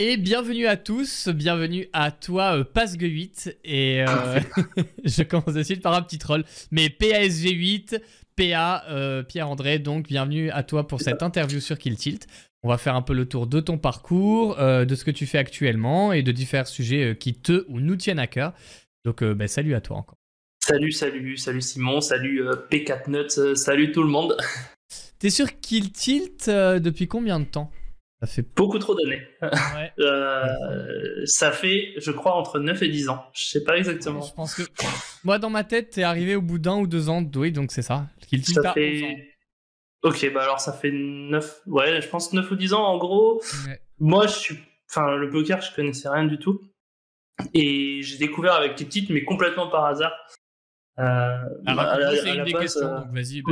Et bienvenue à tous, bienvenue à toi, euh, Pasgue8. Et euh, je commence de suite par un petit troll. Mais PASG8, PA, euh, Pierre-André, donc bienvenue à toi pour cette interview sur Kill Tilt. On va faire un peu le tour de ton parcours, euh, de ce que tu fais actuellement et de différents sujets qui te ou nous tiennent à cœur. Donc ben, salut à toi encore. Salut, salut, salut Simon, salut euh, P4 Nuts, salut tout le monde. T'es sur Kill Tilt depuis combien de temps? Ça fait Beaucoup trop d'années. ouais. Euh, ça fait, je crois, entre 9 et 10 ans. Je sais pas exactement. Je pense que moi dans ma tête, t'es arrivé au bout d'un ou deux ans. Oui, donc c'est ça. Kill Ça a 11 ans. fait. Ok, bah alors ça fait 9. Ouais, je pense 9 ou 10 ans en gros. Ouais. Moi, je suis. Enfin, le poker, je connaissais rien du tout. Et j'ai découvert avec les petites, mais complètement par hasard. Alors, c'est une des base, questions, euh, donc vas-y,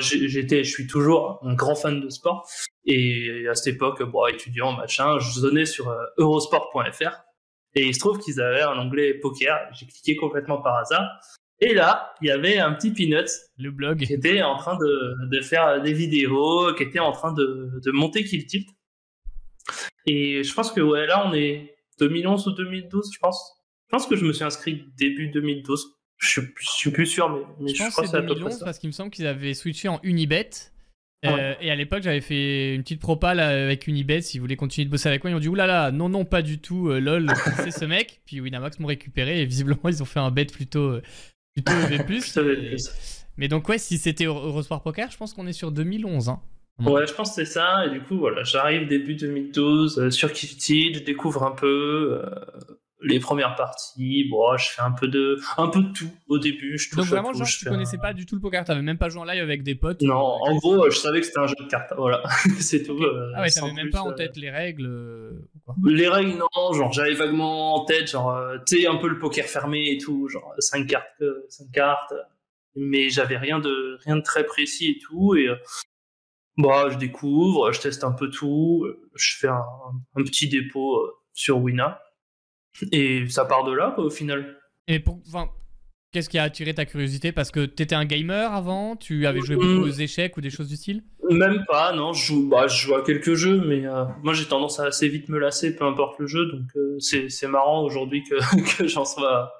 j'ai- j'étais, je suis toujours un grand fan de sport. Et à cette époque, bon, étudiant, machin, je donnais sur euh, eurosport.fr. Et il se trouve qu'ils avaient un onglet poker. J'ai cliqué complètement par hasard. Et là, il y avait un petit peanut Le blog. qui était en train de, de faire des vidéos, qui était en train de, de monter Kill Tilt. Et je pense que ouais, là, on est 2011 ou 2012, je pense. Pense que je me suis inscrit début 2012. Je suis, je suis plus sûr, mais, mais Je je, pense crois que c'est c'est à peu près 2011 ça. parce qu'il me semble qu'ils avaient switché en Unibet. Euh, Ouais. Et à l'époque, j'avais fait une petite propale avec Unibet s'ils voulaient continuer de bosser avec moi. Ils ont dit oulala, non, non, pas du tout, euh, lol, c'est ce mec. Puis Winamax m'ont récupéré et visiblement, ils ont fait un bet plutôt, euh, plutôt EV+. Et- Mais donc, ouais, si c'était Euro- Eurosport Poker, je pense qu'on est sur 2011. Hein. Ouais, je pense que c'est ça. Et du coup, voilà, j'arrive début 2012 euh, sur Tilt, je découvre un peu euh, les premières parties. Bon, je fais un peu de, un peu de tout au début. Je touche Donc à vraiment, tout, genre, je tu connaissais un- pas du tout le poker, t'avais même pas joué en live avec des potes Non, euh, en gros, je savais que c'était un jeu de cartes. Voilà, c'est tout. euh, Ah ouais, t'avais même pas en euh, tête les règles quoi. Les règles, non, genre j'avais vaguement en tête, genre, tu sais, un peu le poker fermé et tout, genre 5 cartes, cinq cartes, mais j'avais rien de, rien de très précis et tout, et bah, je découvre, je teste un peu tout, je fais un, un petit dépôt sur Wina, et ça part de là, quoi, au final. Et pour, enfin, qu'est-ce qui a attiré ta curiosité? Parce que t'étais un gamer avant, tu avais joué Mm. beaucoup aux échecs ou des choses du style? Même pas, non, je joue, bah, je joue à quelques jeux, mais euh, moi j'ai tendance à assez vite me lasser, peu importe le jeu, donc euh, c'est marrant aujourd'hui que, que j'en sois,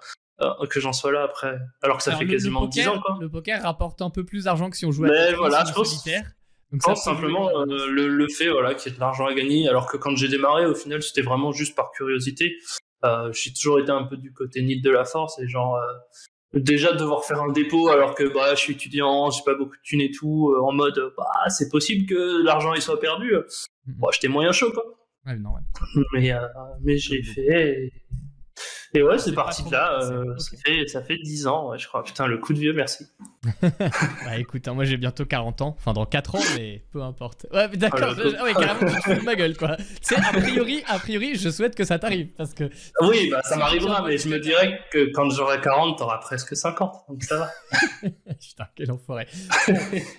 euh, que j'en sois là après, alors que ça Alors, fait le- quasiment le 10 poker, ans, quoi. Le poker rapporte un peu plus d'argent que si on jouait à voilà, je pense- solitaire. Donc Je pense simplement euh, le, le fait voilà, qu'il y ait de l'argent à gagner, alors que quand j'ai démarré, au final, c'était vraiment juste par curiosité. Euh, j'ai toujours été un peu du côté nid de la force, et genre, euh, déjà devoir faire un dépôt alors que bah, je suis étudiant, j'ai pas beaucoup de thunes et tout, euh, en mode, bah, c'est possible que l'argent il soit perdu. Bon, j'étais moyen chaud, quoi. Ouais, non, ouais. Mais, euh, mais j'ai fait. Et, et ouais, c'est C'est parti de là. euh, ça, fait, ça fait 10 ans, ouais, je crois. Putain, le coup de vieux, merci. Bah écoute, hein, moi j'ai bientôt 40 ans, enfin dans 4 ans, mais peu importe. Ouais, mais d'accord, Oh ah ouais, carrément, tu te fous de ma gueule quoi. C'est a priori, a priori, je souhaite que ça t'arrive parce que. Oui, bah, ça m'arrivera, tu mais je me dirais que quand j'aurai 40, t'auras presque 50. Donc ça va. Putain, quel enfoiré.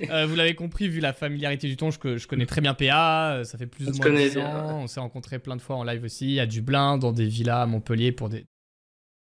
Euh, vous l'avez compris, vu la familiarité du ton, je, que- je connais très bien PA, euh, ça fait plus ou moins connaît 10 bien, ans, on s'est rencontrés plein de fois en live aussi, à Dublin, dans des villas à Montpellier pour des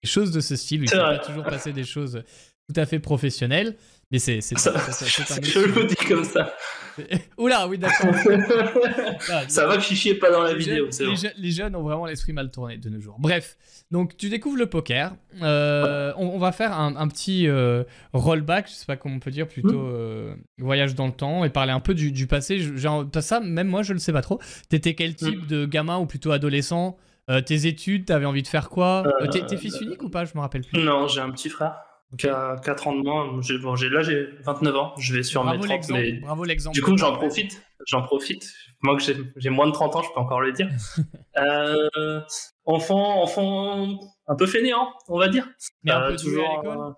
choses de ce style, il ne toujours passer des choses tout à fait professionnelles, mais c'est c'est je le dis comme ça. Oula, oui d'accord. Voilà, ça va que chichier pas dans la les, vidéo, jeunes, les les jeunes ont vraiment l'esprit mal tourné de nos jours. Bref, donc tu découvres le poker. Euh, on, on va faire un, un petit euh, rollback, je sais pas comment on peut dire, plutôt Mm. euh, voyage dans le temps et parler un peu du, du passé. Genre, ça, même moi, je le sais pas trop. T'étais quel type Mm. de gamin ou plutôt adolescent? Euh, Tes études, t'avais envie de faire quoi Euh, Euh, T'es fils unique ou pas? Je me rappelle plus. Non, j'ai un petit frère qui a 4 ans de moins. J'ai- Bon, j'ai- là, j'ai 29 ans. Je vais sur Bravo mes 30, l'exemple. mais Bravo l'exemple. du coup, j'en profite. J'en profite. Moi, que j'ai moins de 30 ans, je peux encore le dire. euh, enfant, enfant un peu fainéant, on va dire. Mais un Euh, peu doué à l'école euh,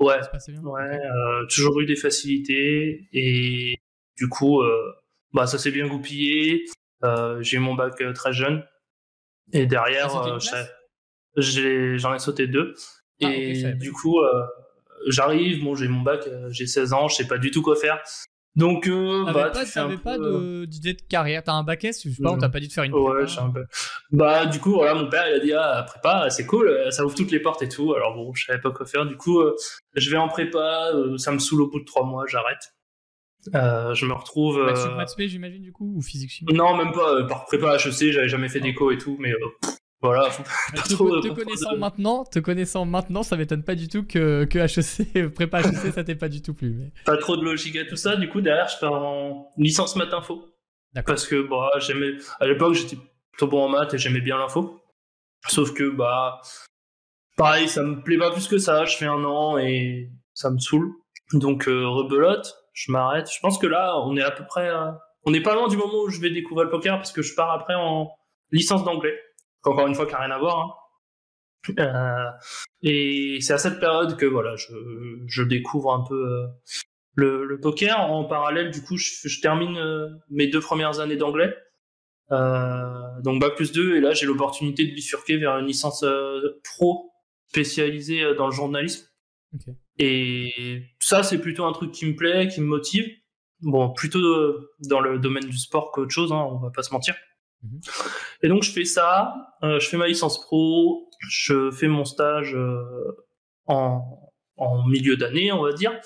Ouais, Ouais, euh, toujours eu des facilités et du coup, euh, bah ça s'est bien goupillé. Euh, j'ai eu mon bac euh, très jeune et derrière, euh, j'en ai, sauté deux. Ah, je et du coup, euh, j'arrive, bon, j'ai mon bac, euh, j'ai 16 ans, je sais pas du tout quoi faire. Donc, euh, bah, pas, tu peu, pas de- d'idée de carrière T'as un bac S Je sais pas, on Non. t'a pas dit de faire une Ouais, prépa je suis un peu. Bah, du coup, voilà, mon père, il a dit, ah, prépa, c'est cool, ça ouvre toutes les portes et tout. Alors bon, je savais pas quoi faire. Du coup, euh, je vais en prépa, euh, ça me saoule au bout de trois mois, j'arrête. Je me retrouve. Maths j'imagine, du coup, ou physique Non, même pas. par prépa HEC, j'avais jamais fait d'éco et tout, mais voilà. te, connaissant maintenant, te connaissant maintenant, ça m'étonne pas du tout que, que HEC, prépa HEC, ça t'est pas du tout plus. Mais... Pas trop de logique à tout ça. Du coup, derrière, je pars en licence maths info. Parce que bah, j'aimais. À l'époque, j'étais plutôt bon en maths et j'aimais bien l'info. Sauf que bah, pareil, ça me plaît pas plus que ça. Je fais un an et ça me saoule. Donc euh, rebelote, je m'arrête. Je pense que là, on est à peu près. On n'est pas loin du moment où je vais découvrir le poker parce que je pars après en licence d'anglais encore une fois, qui n'a rien à voir. Hein. Euh, et c'est à cette période que voilà, je, découvre un peu euh, le, poker. En parallèle, du coup, je, termine euh, mes deux premières années d'anglais. donc bac plus 2 et là j'ai l'opportunité de bifurquer vers une licence pro spécialisée dans le journalisme. Et ça c'est plutôt un truc qui me plaît, qui me motive. Bon, plutôt dans le domaine du sport qu'autre chose, hein, on va pas se mentir. Mhm. Et donc je fais ça, euh, je fais ma licence pro, je fais mon stage euh, en, en, milieu d'année, on va dire,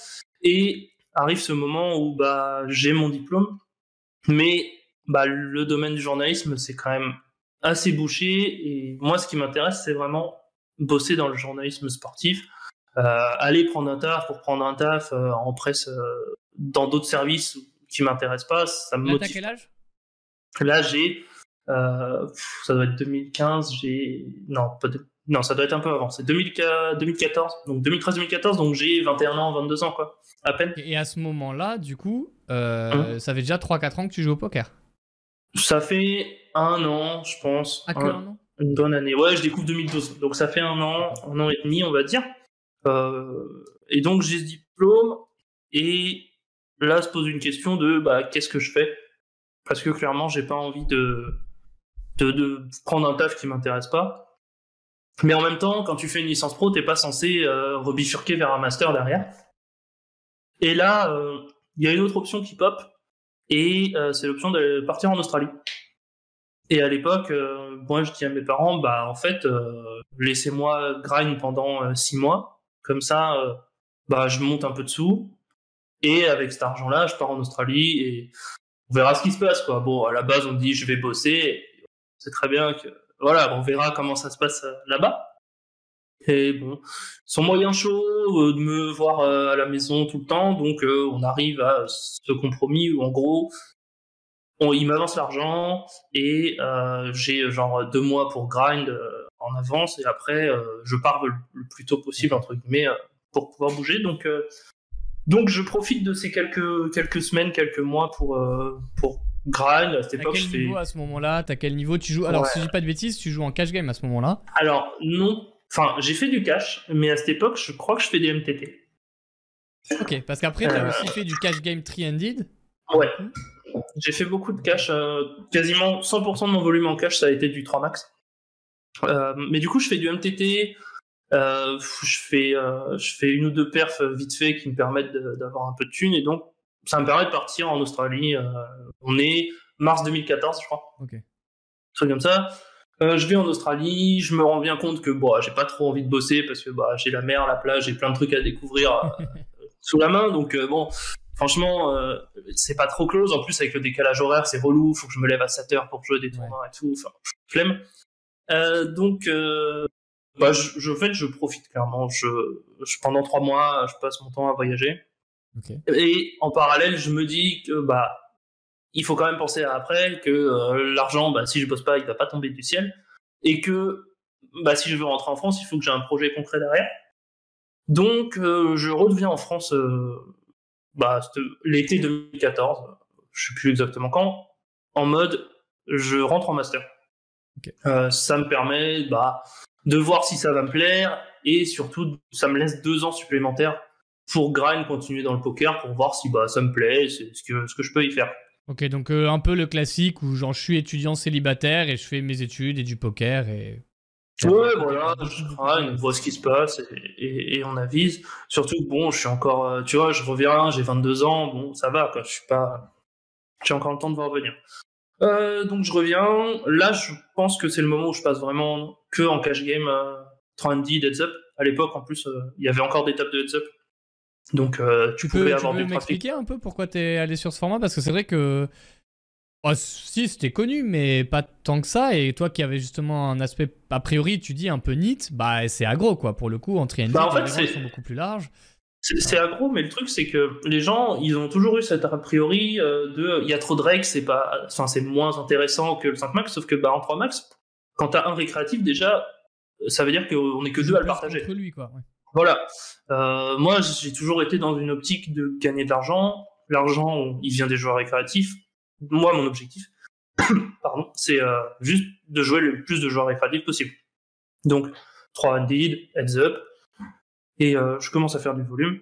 et arrive ce moment où bah j'ai mon diplôme, mais bah le domaine du journalisme c'est quand même assez bouché et moi ce qui m'intéresse c'est vraiment bosser dans le journalisme sportif, euh, aller prendre un taf pour prendre un taf en presse dans d'autres services qui m'intéressent pas, ça me motive. quel âge? Là j'ai euh, ça doit être 2015, j'ai. Non, non, ça doit être un peu avant. C'est 2014, donc 2013-2014, donc j'ai 21 ans, 22 ans, quoi, à peine. Et à ce moment-là, du coup, euh, hum. ça fait déjà 3-4 ans que tu joues au poker? Ça fait un an, je pense. Ah, que un, an? Une bonne année. Ouais, je découvre 2012, donc ça fait un an, un an et demi, on va dire. Euh, et donc j'ai ce diplôme, et là se pose une question de bah, qu'est-ce que je fais? Parce que clairement, j'ai pas envie de de, prendre un taf qui m'intéresse pas. Mais en même temps, quand tu fais une licence pro, t'es pas censé euh, rebifurquer vers un master derrière. Et là, euh, il y a une autre option qui pop, et euh, c'est l'option de partir en Australie. Et à l'époque, moi je dis à mes parents, bah en fait, laissez-moi grind pendant six mois, comme ça, bah je monte un peu de sous, et avec cet argent-là, je pars en Australie et on verra ce qui se passe quoi. Bon, à la base, on dit je vais bosser, c'est très bien que voilà, on verra comment ça se passe euh, là-bas. Et bon, son moyen chaud euh, de me voir euh, à la maison tout le temps, donc on arrive à ce compromis où en gros, il m'avance l'argent et j'ai genre deux mois pour grind en avance et après je pars le, plus tôt possible entre guillemets pour pouvoir bouger. Donc donc je profite de ces quelques quelques semaines, quelques mois pour pour grind. À cette époque, quel niveau à ce moment-là? T'as quel niveau? Tu joues Alors, si je dis pas de bêtises, tu joues en cash game à ce moment-là? Alors, non. Enfin, j'ai fait du cash, mais à cette époque, je crois que je fais des MTT. Ok, parce qu'après, tu as euh. aussi fait du cash game 3-handed Ouais. J'ai fait beaucoup de cash. Euh, quasiment 100% de mon volume en cash, ça a été du 3 max. Euh, mais du coup, je fais du MTT. je, fais, je fais une ou deux perfs vite fait qui me permettent d'avoir un peu de thunes. Et donc, ça me permet de partir en Australie. Euh, on est mars 2014, je crois. Ok. Un truc comme ça. Euh, je vais en Australie, je me rends bien compte que bon, j'ai pas trop envie de bosser parce que bah, j'ai la mer, la plage, j'ai plein de trucs à découvrir euh, sous la main. Donc bon, franchement, c'est pas trop close. En plus, avec le décalage horaire, c'est relou. Faut que je me lève à 7 heures pour jouer des tournois et tout. Enfin, flemme. Donc, bah, je, je, en fait, je profite clairement. Je, je, pendant trois mois, je passe mon temps à voyager. Et en parallèle, je me dis que bah il faut quand même penser à après que euh, l'argent, bah, si je bosse pas, il va pas tomber du ciel, et que bah, si je veux rentrer en France, il faut que j'ai un projet concret derrière. Donc, euh, je redeviens en France euh, bah, l'été 2014, je sais plus exactement quand, en mode je rentre en master. Ça me permet bah, de voir si ça va me plaire et surtout ça me laisse deux ans supplémentaires pour grind, continuer dans le poker pour voir si bah, ça me plaît, c'est ce que, ce que je peux y faire. Ok, donc euh, un peu le classique où genre, je suis étudiant célibataire et je fais mes études et du poker et. Ouais, voilà, je grind, on voit ce qui se passe et, et, on avise. Surtout, bon, je suis encore, euh, tu vois, je reviens, j'ai 22 ans, bon, ça va, quoi, je suis pas. J'ai encore le temps de voir revenir. Euh, donc je reviens. Là, je pense que c'est le moment où je passe vraiment que en cash game, euh, 30 heads up. À l'époque, en plus, il y avait encore des tables de heads up Donc, euh, tu, pouvais avoir tu peux m'expliquer un peu pourquoi tu es allé sur ce format? Parce que c'est vrai que. Oh, si, c'était connu, mais pas tant que ça. Et toi qui avais justement un aspect, a priori, tu dis un peu neat, bah c'est agro quoi. Pour le coup, en triangle, bah, en fait, les sont beaucoup plus larges. C'est agro, mais le truc c'est que les gens, ils ont toujours eu cet a priori euh, de il y a trop de règles, c'est pas, enfin c'est moins intéressant que le 5 max, sauf que bah en 3 max, quand t'as un récréatif déjà, ça veut dire qu'on est que deux à le partager. Lui, quoi, Voilà. Euh, moi, j'ai toujours été dans une optique de gagner de l'argent. L'argent, il vient des joueurs récréatifs. Moi, mon objectif, pardon, c'est euh, juste de jouer le plus de joueurs récréatifs possible. Donc, 3 handed, heads up, et euh, je commence à faire du volume.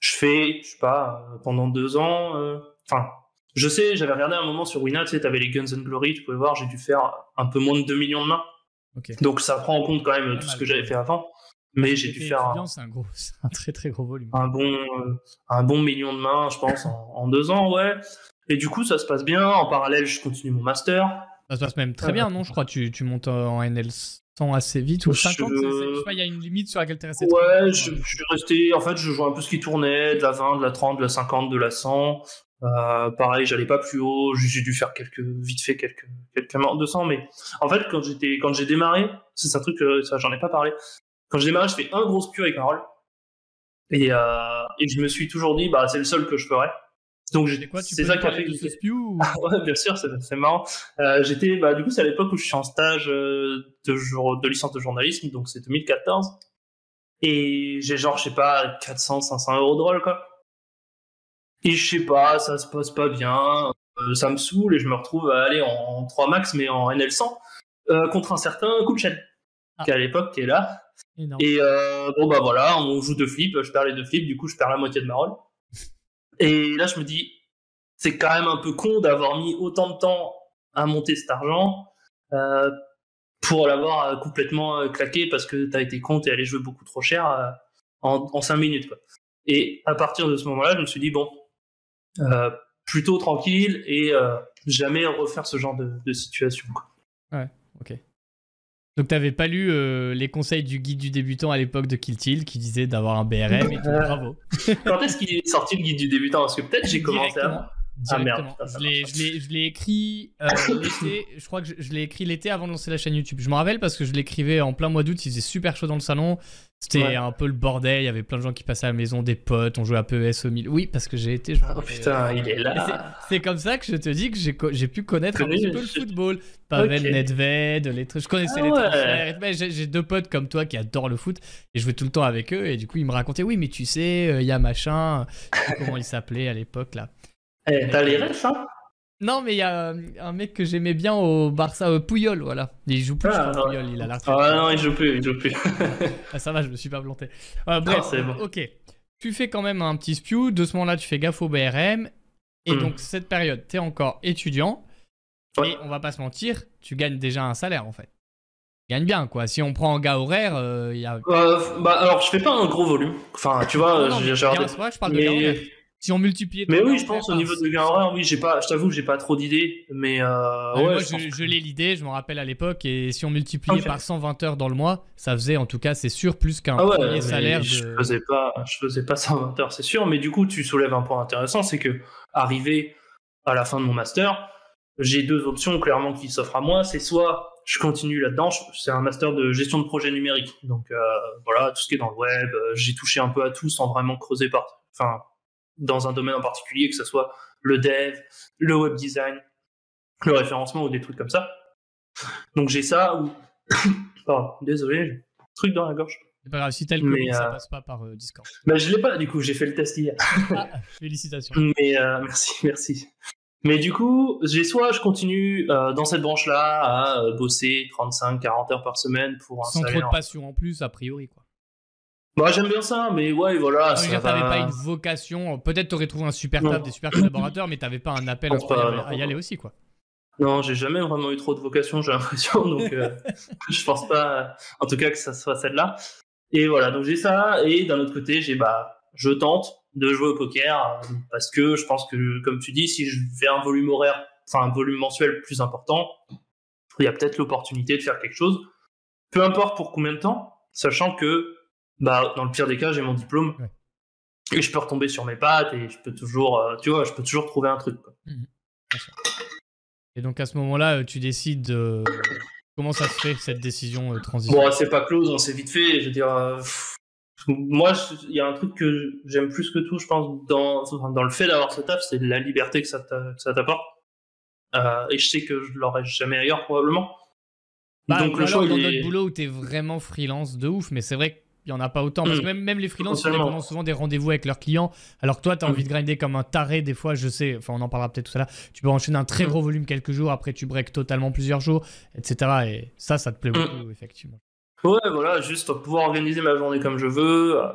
Je fais, je sais pas, euh, pendant deux ans, euh, enfin, je sais, j'avais regardé un moment sur Winat, tu sais, t'avais les Guns and Glory, tu pouvais voir, j'ai dû faire un peu moins de 2 millions de mains. Donc ça prend en compte quand même tout ce que j'avais fait avant. Mais j'ai dû faire un, c'est un, gros, un très très gros volume. Un bon, un bon million de mains, je pense, en, deux ans, ouais. Et du coup, ça se passe bien. En parallèle, je continue mon master. Ça se passe même très bien, non Je crois que tu, tu montes en NLS assez vite ou 50 je... il y a une limite sur laquelle tu es resté Ouais, je, suis resté. En fait, je jouais un peu ce qui tournait, de la 20, de la 30, de la 50, de la 100. Euh, pareil, j'allais pas plus haut. J'ai dû faire quelques, vite fait quelques, quelques de 200. Mais en fait, quand j'étais, quand j'ai démarré, c'est un truc, euh, ça, j'en ai pas parlé. Quand j'ai démarré, je fais un gros spew avec un roll. Et, euh, et je me suis toujours dit, bah, c'est le seul que je ferais. Donc c'est ça qui a fait que ce spew ouais, bien sûr, c'est marrant. Euh, j'étais, bah, du coup, c'est à l'époque où je suis en stage euh, de, jour, de licence de journalisme, donc c'est 2014. Et j'ai genre, je sais pas, 400, 500 euros de rôle, quoi. Et je sais pas, ça se passe pas bien, euh, ça me saoule et je me retrouve à aller en, 3 max, mais en NL100, euh, contre un certain de chaîne, ah. qui à l'époque est là. Et bon, bah voilà, on joue deux flips, je perds les deux flips, du coup, je perds la moitié de ma rôle. Et là, je me dis, c'est quand même un peu con d'avoir mis autant de temps à monter cet argent euh, pour l'avoir euh, complètement euh, claqué parce que t'as été con, t'es allé jouer beaucoup trop cher euh, en, en 5 minutes. Quoi. Et à partir de ce moment-là, je me suis dit, bon, euh, plutôt tranquille et jamais refaire ce genre de, de situation. Quoi. Ouais, ok. Donc t'avais pas lu euh, les conseils du guide du débutant à l'époque de Kiltil qui disait d'avoir un BRM et tout, bravo. Quand est-ce qu'il est sorti le guide du débutant? Parce que peut-être j'ai commencé à... Ah merde. je l'ai écrit euh, l'été. Je crois que je, l'ai écrit l'été avant de lancer la chaîne YouTube. Je me rappelle parce que je l'écrivais en plein mois d'août. Il faisait super chaud dans le salon. C'était un peu le bordel. Il y avait plein de gens qui passaient à la maison, des potes. On jouait à PES au milieu. Oui, parce que j'ai été. Oh putain, il est là. C'est comme ça que je te dis que j'ai pu connaître un petit peu le football. Pavel Nedved, les trucs. Je connaissais ah les trucs. J'ai deux potes comme toi qui adorent le foot et je jouais tout le temps avec eux. Et du coup, ils me racontaient Oui, mais tu sais, euh, il y a machin. comment il s'appelait à l'époque là eh, t'as les refs, hein non, mais il y a euh, un mec que j'aimais bien au Barça, euh, Pouyol, voilà. Il joue plus, ah, Pouyol, il a l'air Ah non, il joue plus, il joue plus. ah, ça va, je me suis pas planté. Euh, bref, bon. ok. Tu fais quand même un petit spew, de ce moment-là, tu fais gaffe au BRM. Et hmm. donc, cette période, t'es encore étudiant. Et on va pas se mentir, tu gagnes déjà un salaire, en fait. Tu gagnes bien, quoi. Si on prend en gars horaire, il y a... bah, alors, je fais pas un gros volume. Enfin, tu vois, j'ai... je parle de si on multipliait. Mais oui, je pense au niveau de gain horaire, oui, j'ai pas, je t'avoue j'ai pas trop d'idées, mais euh, ouais, moi, je, l'ai l'idée, je me rappelle à l'époque, et si on multipliait par 120 heures dans le mois, ça faisait en tout cas, c'est sûr, plus qu'un ah premier salaire. Je faisais pas, je faisais pas 120 heures, c'est sûr, mais du coup, tu soulèves un point intéressant, c'est que arrivé à la fin de mon master, j'ai deux options clairement qui s'offrent à moi, c'est soit je continue là-dedans, c'est un master de gestion de projet numérique, donc euh, voilà, tout ce qui est dans le web, euh, j'ai touché un peu à tout sans vraiment creuser par, enfin dans un domaine en particulier, que ce soit le dev, le web design, le référencement ou des trucs comme ça. Donc j'ai ça ou... Pardon, désolé, j'ai un truc dans la gorge. C'est pas grave, si t'as le Covid, ça euh, passe pas par euh, Discord. Bah, je l'ai pas, du coup, j'ai fait le test hier. ah, félicitations. Mais euh, merci, merci. Mais du coup, j'ai soit je continue dans cette branche-là à bosser 35, 40 heures par semaine pour un Sans trop de passion en plus, a priori, quoi. Bah, j'aime bien ça, mais ouais, voilà. Tu ça pas une vocation. Peut-être t'aurais trouvé un super taf, des super collaborateurs, mais t'avais pas un appel à, y aller aussi, quoi. Non, j'ai jamais vraiment eu trop de vocation, j'ai l'impression, donc euh, je pense pas, en tout cas, que ça soit celle-là. Et voilà, donc j'ai ça, et d'un autre côté, j'ai bah, je tente de jouer au poker parce que je pense que, comme tu dis, si je fais un volume horaire, enfin un volume mensuel plus important, il y a peut-être l'opportunité de faire quelque chose. Peu importe pour combien de temps, sachant que bah, dans le pire des cas, j'ai mon diplôme. et je peux retomber sur mes pattes et je peux toujours, euh, tu vois, je peux toujours trouver un truc. Mmh et donc à ce moment-là, tu décides comment ça se fait cette décision de transition Bon, c'est pas close, on s'est vite fait. Je veux dire, moi, il y a un truc que j'aime plus que tout, je pense, dans, dans le fait d'avoir ce taf, c'est la liberté que ça t'apporte. Euh, et je sais que je l'aurais jamais ailleurs, probablement. Bah, Donc, le choix, dans notre boulot où t'es vraiment freelance de ouf, mais c'est vrai qu'il y en a pas autant. Parce que hmm. même, même les freelances, ils ont souvent des rendez-vous avec leurs clients. Alors que toi, tu as envie de grinder comme un taré, des fois, je sais, enfin, on en parlera peut-être tout à l'heure. Tu peux enchaîner un très hmm. gros volume quelques jours, après, tu breaks totalement plusieurs jours, etc. Et ça, ça te plaît beaucoup, effectivement. Ouais, voilà, juste pouvoir organiser ma journée comme je veux, euh,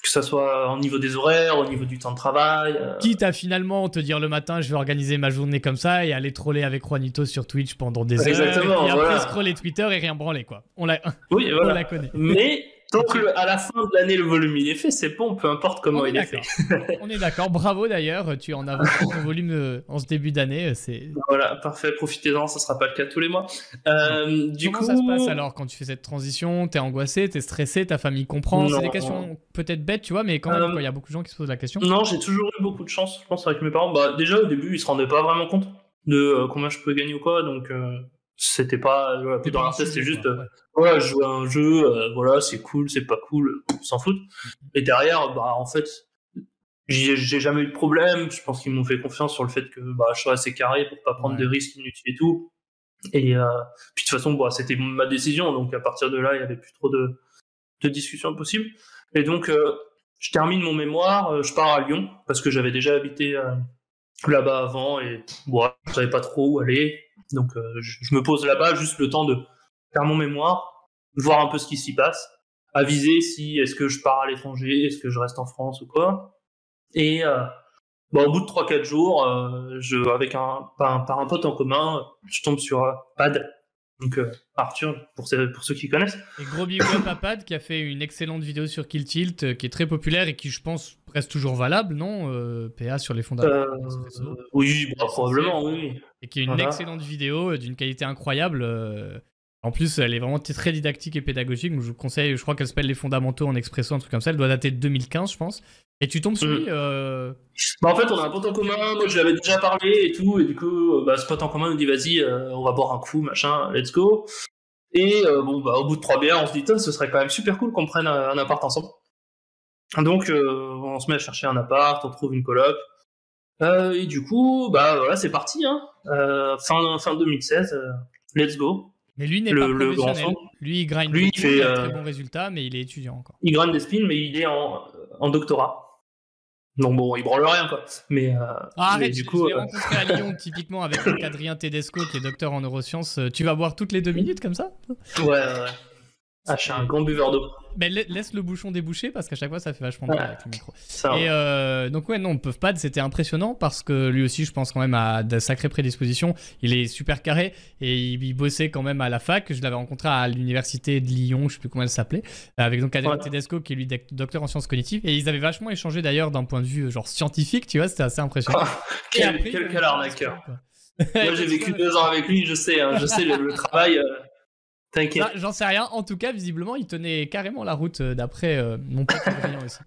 que ça soit au niveau des horaires, au niveau du temps de travail. Euh. Quitte à finalement te dire le matin, je vais organiser ma journée comme ça et aller troller avec Juanito sur Twitch pendant des heures. Exactement. Et après scroller Twitter et rien branler, quoi. On la, oui, voilà. on la connaît. Mais donc à la fin de l'année, le volume il est fait, c'est bon, peu importe comment il est, fait. On est d'accord. Bravo d'ailleurs, tu en as ton volume euh, en ce début d'année. Euh, c'est voilà, parfait. Profitez-en, ça sera pas le cas tous les mois. Euh, du comment ça se passe alors quand tu fais cette transition? T'es angoissé, t'es stressé, ta famille comprend? C'est des questions peut-être bêtes, tu vois, mais quand même, il y a beaucoup de gens qui se posent la question. Non, j'ai toujours eu beaucoup de chance, je pense, avec mes parents. Bah, déjà au début, ils se rendaient pas vraiment compte de combien je pouvais gagner ou quoi, donc c'était pas voilà, dans tête c'était juste euh, voilà je jouais à un jeu euh, voilà c'est cool c'est pas cool s'en fout. Mm-hmm. et derrière bah en fait j'ai jamais eu de problème. Je pense qu'ils m'ont fait confiance sur le fait que bah je sois assez carré pour pas prendre des risques inutiles et tout. Et euh, puis de toute façon bah, c'était ma décision. Donc à partir de là il y avait plus trop de de discussions possibles. Et donc je termine mon mémoire je pars à Lyon parce que j'avais déjà habité là-bas avant. Et bon, je savais pas trop où aller donc euh, je, me pose là-bas juste le temps de faire mon mémoire, voir un peu ce qui s'y passe, aviser si est-ce que je pars à l'étranger, est-ce que je reste en France ou quoi. Et euh, au bout de 3-4 jours, euh, je, avec un par, un pote en commun, je tombe sur Pad. Donc Arthur, pour, pour ceux qui connaissent. Et gros big à Pad qui a fait une excellente vidéo sur Kill Tilt, qui est très populaire et qui, je pense, reste toujours valable, non PA sur les fondamentaux Oui, bah, probablement, oui et qui est une excellente vidéo euh, d'une qualité incroyable. Euh. En plus, elle est vraiment très didactique et pédagogique. je vous conseille, je crois qu'elle s'appelle Les Fondamentaux en expresso, un truc comme ça. Elle doit dater de 2015, je pense. Et tu tombes sur lui. Mm. Euh, bah, en fait, on a un pote en commun. Moi, je l'avais déjà parlé et tout. Et du coup, bah, ce pote en commun nous dit vas-y, on va boire un coup, machin, let's go. Et bon, bah, au bout de trois bières, on se dit ce serait quand même super cool qu'on prenne un, appart ensemble. Donc, on se met à chercher un appart, on trouve une coloc. Euh, et du coup, bah voilà, c'est parti. Hein. Euh, fin, fin 2016, euh, let's go. Mais lui n'est pas professionnel. lui, il grind lui, il fait, très bons résultats, mais il est étudiant encore. Il grind des spins, mais il est en, en doctorat. Donc bon, il branle rien quoi. Mais, ah, arrête, du coup, je l'ai rencontré à Lyon typiquement avec Adrien Tedesco qui est docteur en neurosciences. Tu vas boire toutes les deux minutes comme ça? Ouais, ouais. Ah, je suis un grand buveur d'eau. Mais laisse le bouchon déboucher parce qu'à chaque fois ça fait vachement bien avec le micro. et euh, donc ouais non Puff Pad c'était impressionnant parce que lui aussi je pense quand même à de sacrées prédispositions. Il est super carré et il, bossait quand même à la fac. Je l'avais rencontré à l'université de Lyon, je sais plus comment elle s'appelait, avec donc Adrien Tedesco qui est lui docteur en sciences cognitives et ils avaient vachement échangé d'ailleurs d'un point de vue genre scientifique, tu vois, c'était assez impressionnant. quel, quel, arnaqueur. Moi j'ai vécu deux ans avec lui, je sais, hein, je sais le, travail. Euh, T'inquiète. J'en sais rien. En tout cas, visiblement, il tenait carrément la route euh, d'après euh, mon pote aussi.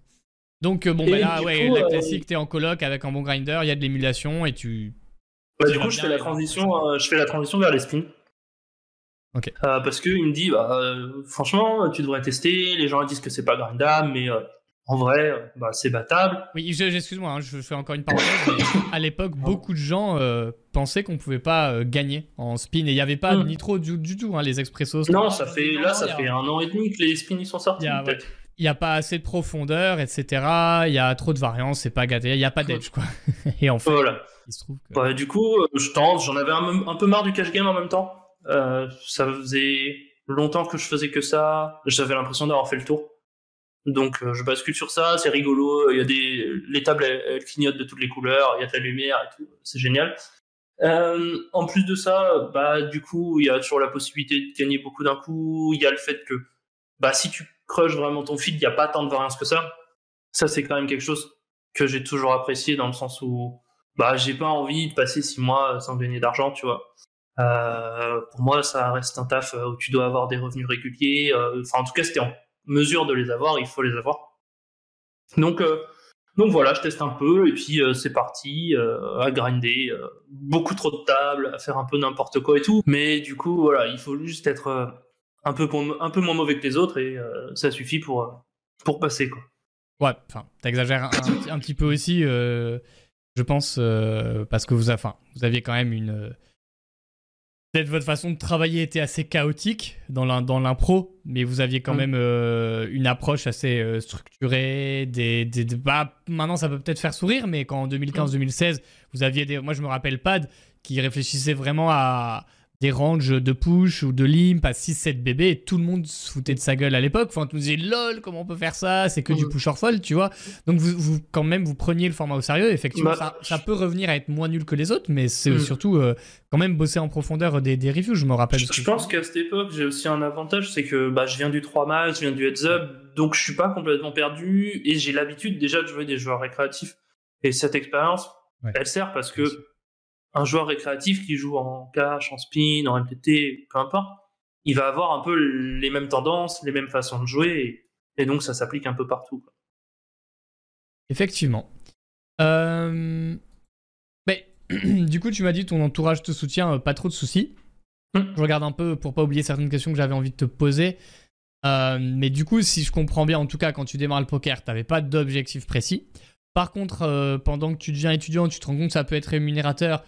Donc, euh, bon, bah là, ouais, la classique, t'es en coloc avec un bon grinder, il y a de l'émulation et tu. Bah, du coup, je fais, la transition, je fais la transition vers les spins. Ok. parce qu'il me dit, bah, franchement, tu devrais tester. Les gens disent que c'est pas grindable, mais en vrai, bah, c'est battable. Oui, excuse-moi, hein, je fais encore une parenthèse. à l'époque, beaucoup de gens euh, pensaient qu'on pouvait pas euh, gagner en spin et il n'y avait pas de hmm. nitro du, du tout. Hein, les expressos. Non, ça fait là, ça fait un an et demi que les spins sont sortis. Il n'y a, pas assez de profondeur, etc. Il y a trop de variance, c'est pas gâté. Il n'y a pas d'edge, quoi. et en fait, voilà. il se trouve que... du coup, euh, je tente. J'en avais un, peu marre du cash game en même temps. ça faisait longtemps que je faisais que ça. J'avais l'impression d'avoir fait le tour. Donc euh, je bascule sur ça, c'est rigolo. Il y a des les tables clignotent de toutes les couleurs, il y a de la lumière et tout, c'est génial. Euh, en plus de ça, bah du coup il y a toujours la possibilité de gagner beaucoup d'un coup. Il y a le fait que bah si tu crushes vraiment ton feed, il n'y a pas tant de variance que ça. Ça c'est quand même quelque chose que j'ai toujours apprécié dans le sens où bah j'ai pas envie de passer six mois sans gagner d'argent, tu vois. Euh, pour moi, ça reste un taf où tu dois avoir des revenus réguliers. Enfin, en tout cas, c'était en mesure de les avoir, il faut les avoir. Donc, euh, Donc voilà, je teste un peu et puis c'est parti à grinder, beaucoup trop de tables, à faire un peu n'importe quoi et tout. Mais du coup, voilà, il faut juste être un peu, un peu moins mauvais que les autres et ça suffit pour, pour passer quoi. Ouais, enfin, t'exagères un, petit peu aussi, je pense, parce que vous, vous aviez quand même une Peut-être votre façon de travailler était assez chaotique dans l'impro, mais vous aviez quand mm. même euh, une approche assez euh, structurée. Des, des, bah, maintenant, ça peut peut-être faire sourire, mais quand en 2015-2016, vous aviez des. Moi, je me rappelle Pad qui réfléchissait vraiment à, des ranges de push ou de limp à 6-7 bébés et tout le monde se foutait de sa gueule à l'époque. Enfin, on nous disait lol, comment on peut faire ça? C'est que du push or fall, tu vois. Donc, vous, vous, quand même, vous preniez le format au sérieux. Effectivement, bah, ça, peut revenir à être moins nul que les autres, mais c'est hmm. surtout euh, quand même bosser en profondeur des, des reviews. Je me rappelle. Je, pense qu'à cette époque, j'ai aussi un avantage c'est que bah, je viens du 3 match, je viens du heads up, donc je suis pas complètement perdu et j'ai l'habitude déjà de jouer des joueurs récréatifs. Et cette expérience, elle sert parce que un joueur récréatif qui joue en cash, en spin, en MTT, peu importe, il va avoir un peu les mêmes tendances, les mêmes façons de jouer, et, donc ça s'applique un peu partout. Effectivement. Euh, mais, du coup, tu m'as dit ton entourage te soutient, euh, pas trop de soucis. Hum. Je regarde un peu pour pas oublier certaines questions que j'avais envie de te poser. Euh, mais du coup, si je comprends bien, en tout cas, quand tu démarres le poker, tu n'avais pas d'objectif précis. Par contre, pendant que tu deviens étudiant, tu te rends compte que ça peut être rémunérateur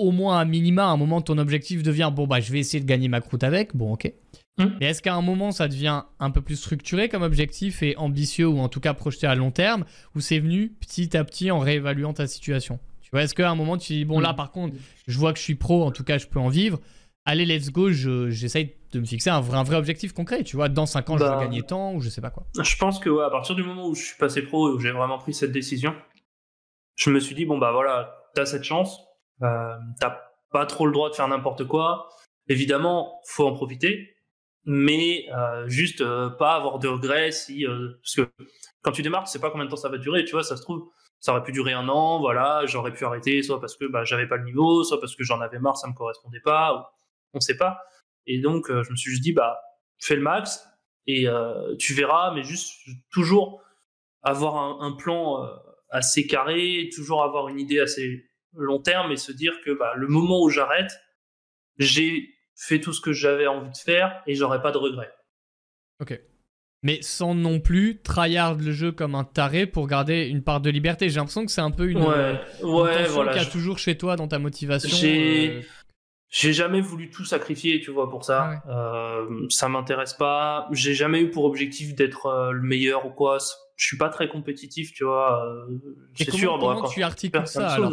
au moins à minima, à un moment, ton objectif devient bon, bah, je vais essayer de gagner ma croûte avec. Bon, ok. Hum. Mais est-ce qu'à un moment, ça devient un peu plus structuré comme objectif et ambitieux, ou en tout cas projeté à long terme, ou c'est venu petit à petit en réévaluant ta situation? Tu vois, est-ce qu'à un moment, tu dis bon, là, hum. par contre, je vois que je suis pro, en tout cas, je peux en vivre. Allez, let's go, j'essaye de me fixer un vrai, un vrai objectif concret. Tu vois, dans 5 ans, je vais bah, gagner tant, ou je sais pas quoi. Je pense que, ouais, à partir du moment où je suis passé pro et où j'ai vraiment pris cette décision, je me suis dit, bon, bah voilà, t'as cette chance, euh, t'as pas trop le droit de faire n'importe quoi. Évidemment, faut en profiter, mais euh, juste euh, pas avoir de regrets si parce que quand tu démarres, tu sais pas combien de temps ça va durer. Tu vois, ça se trouve, ça aurait pu durer un an. Voilà, j'aurais pu arrêter, soit parce que bah, j'avais pas le niveau, soit parce que j'en avais marre, ça me correspondait pas. On sait pas. Et donc, je me suis juste dit, bah, fais le max et tu verras, mais juste toujours avoir un, un plan assez carré, toujours avoir une idée assez long terme et se dire que bah, le moment où j'arrête, j'ai fait tout ce que j'avais envie de faire et j'aurai pas de regrets. Ok. Mais sans non plus tryhard le jeu comme un taré pour garder une part de liberté. J'ai l'impression que c'est un peu une, ouais, ouais, voilà, qu'il y a toujours chez toi dans ta motivation. J'ai euh. J'ai jamais voulu tout sacrifier, tu vois, pour ça. Ah euh, ça m'intéresse pas. J'ai jamais eu pour objectif d'être euh, le meilleur ou quoi. Je suis pas très compétitif, tu vois. c'est sûr. Comment tu articules ça alors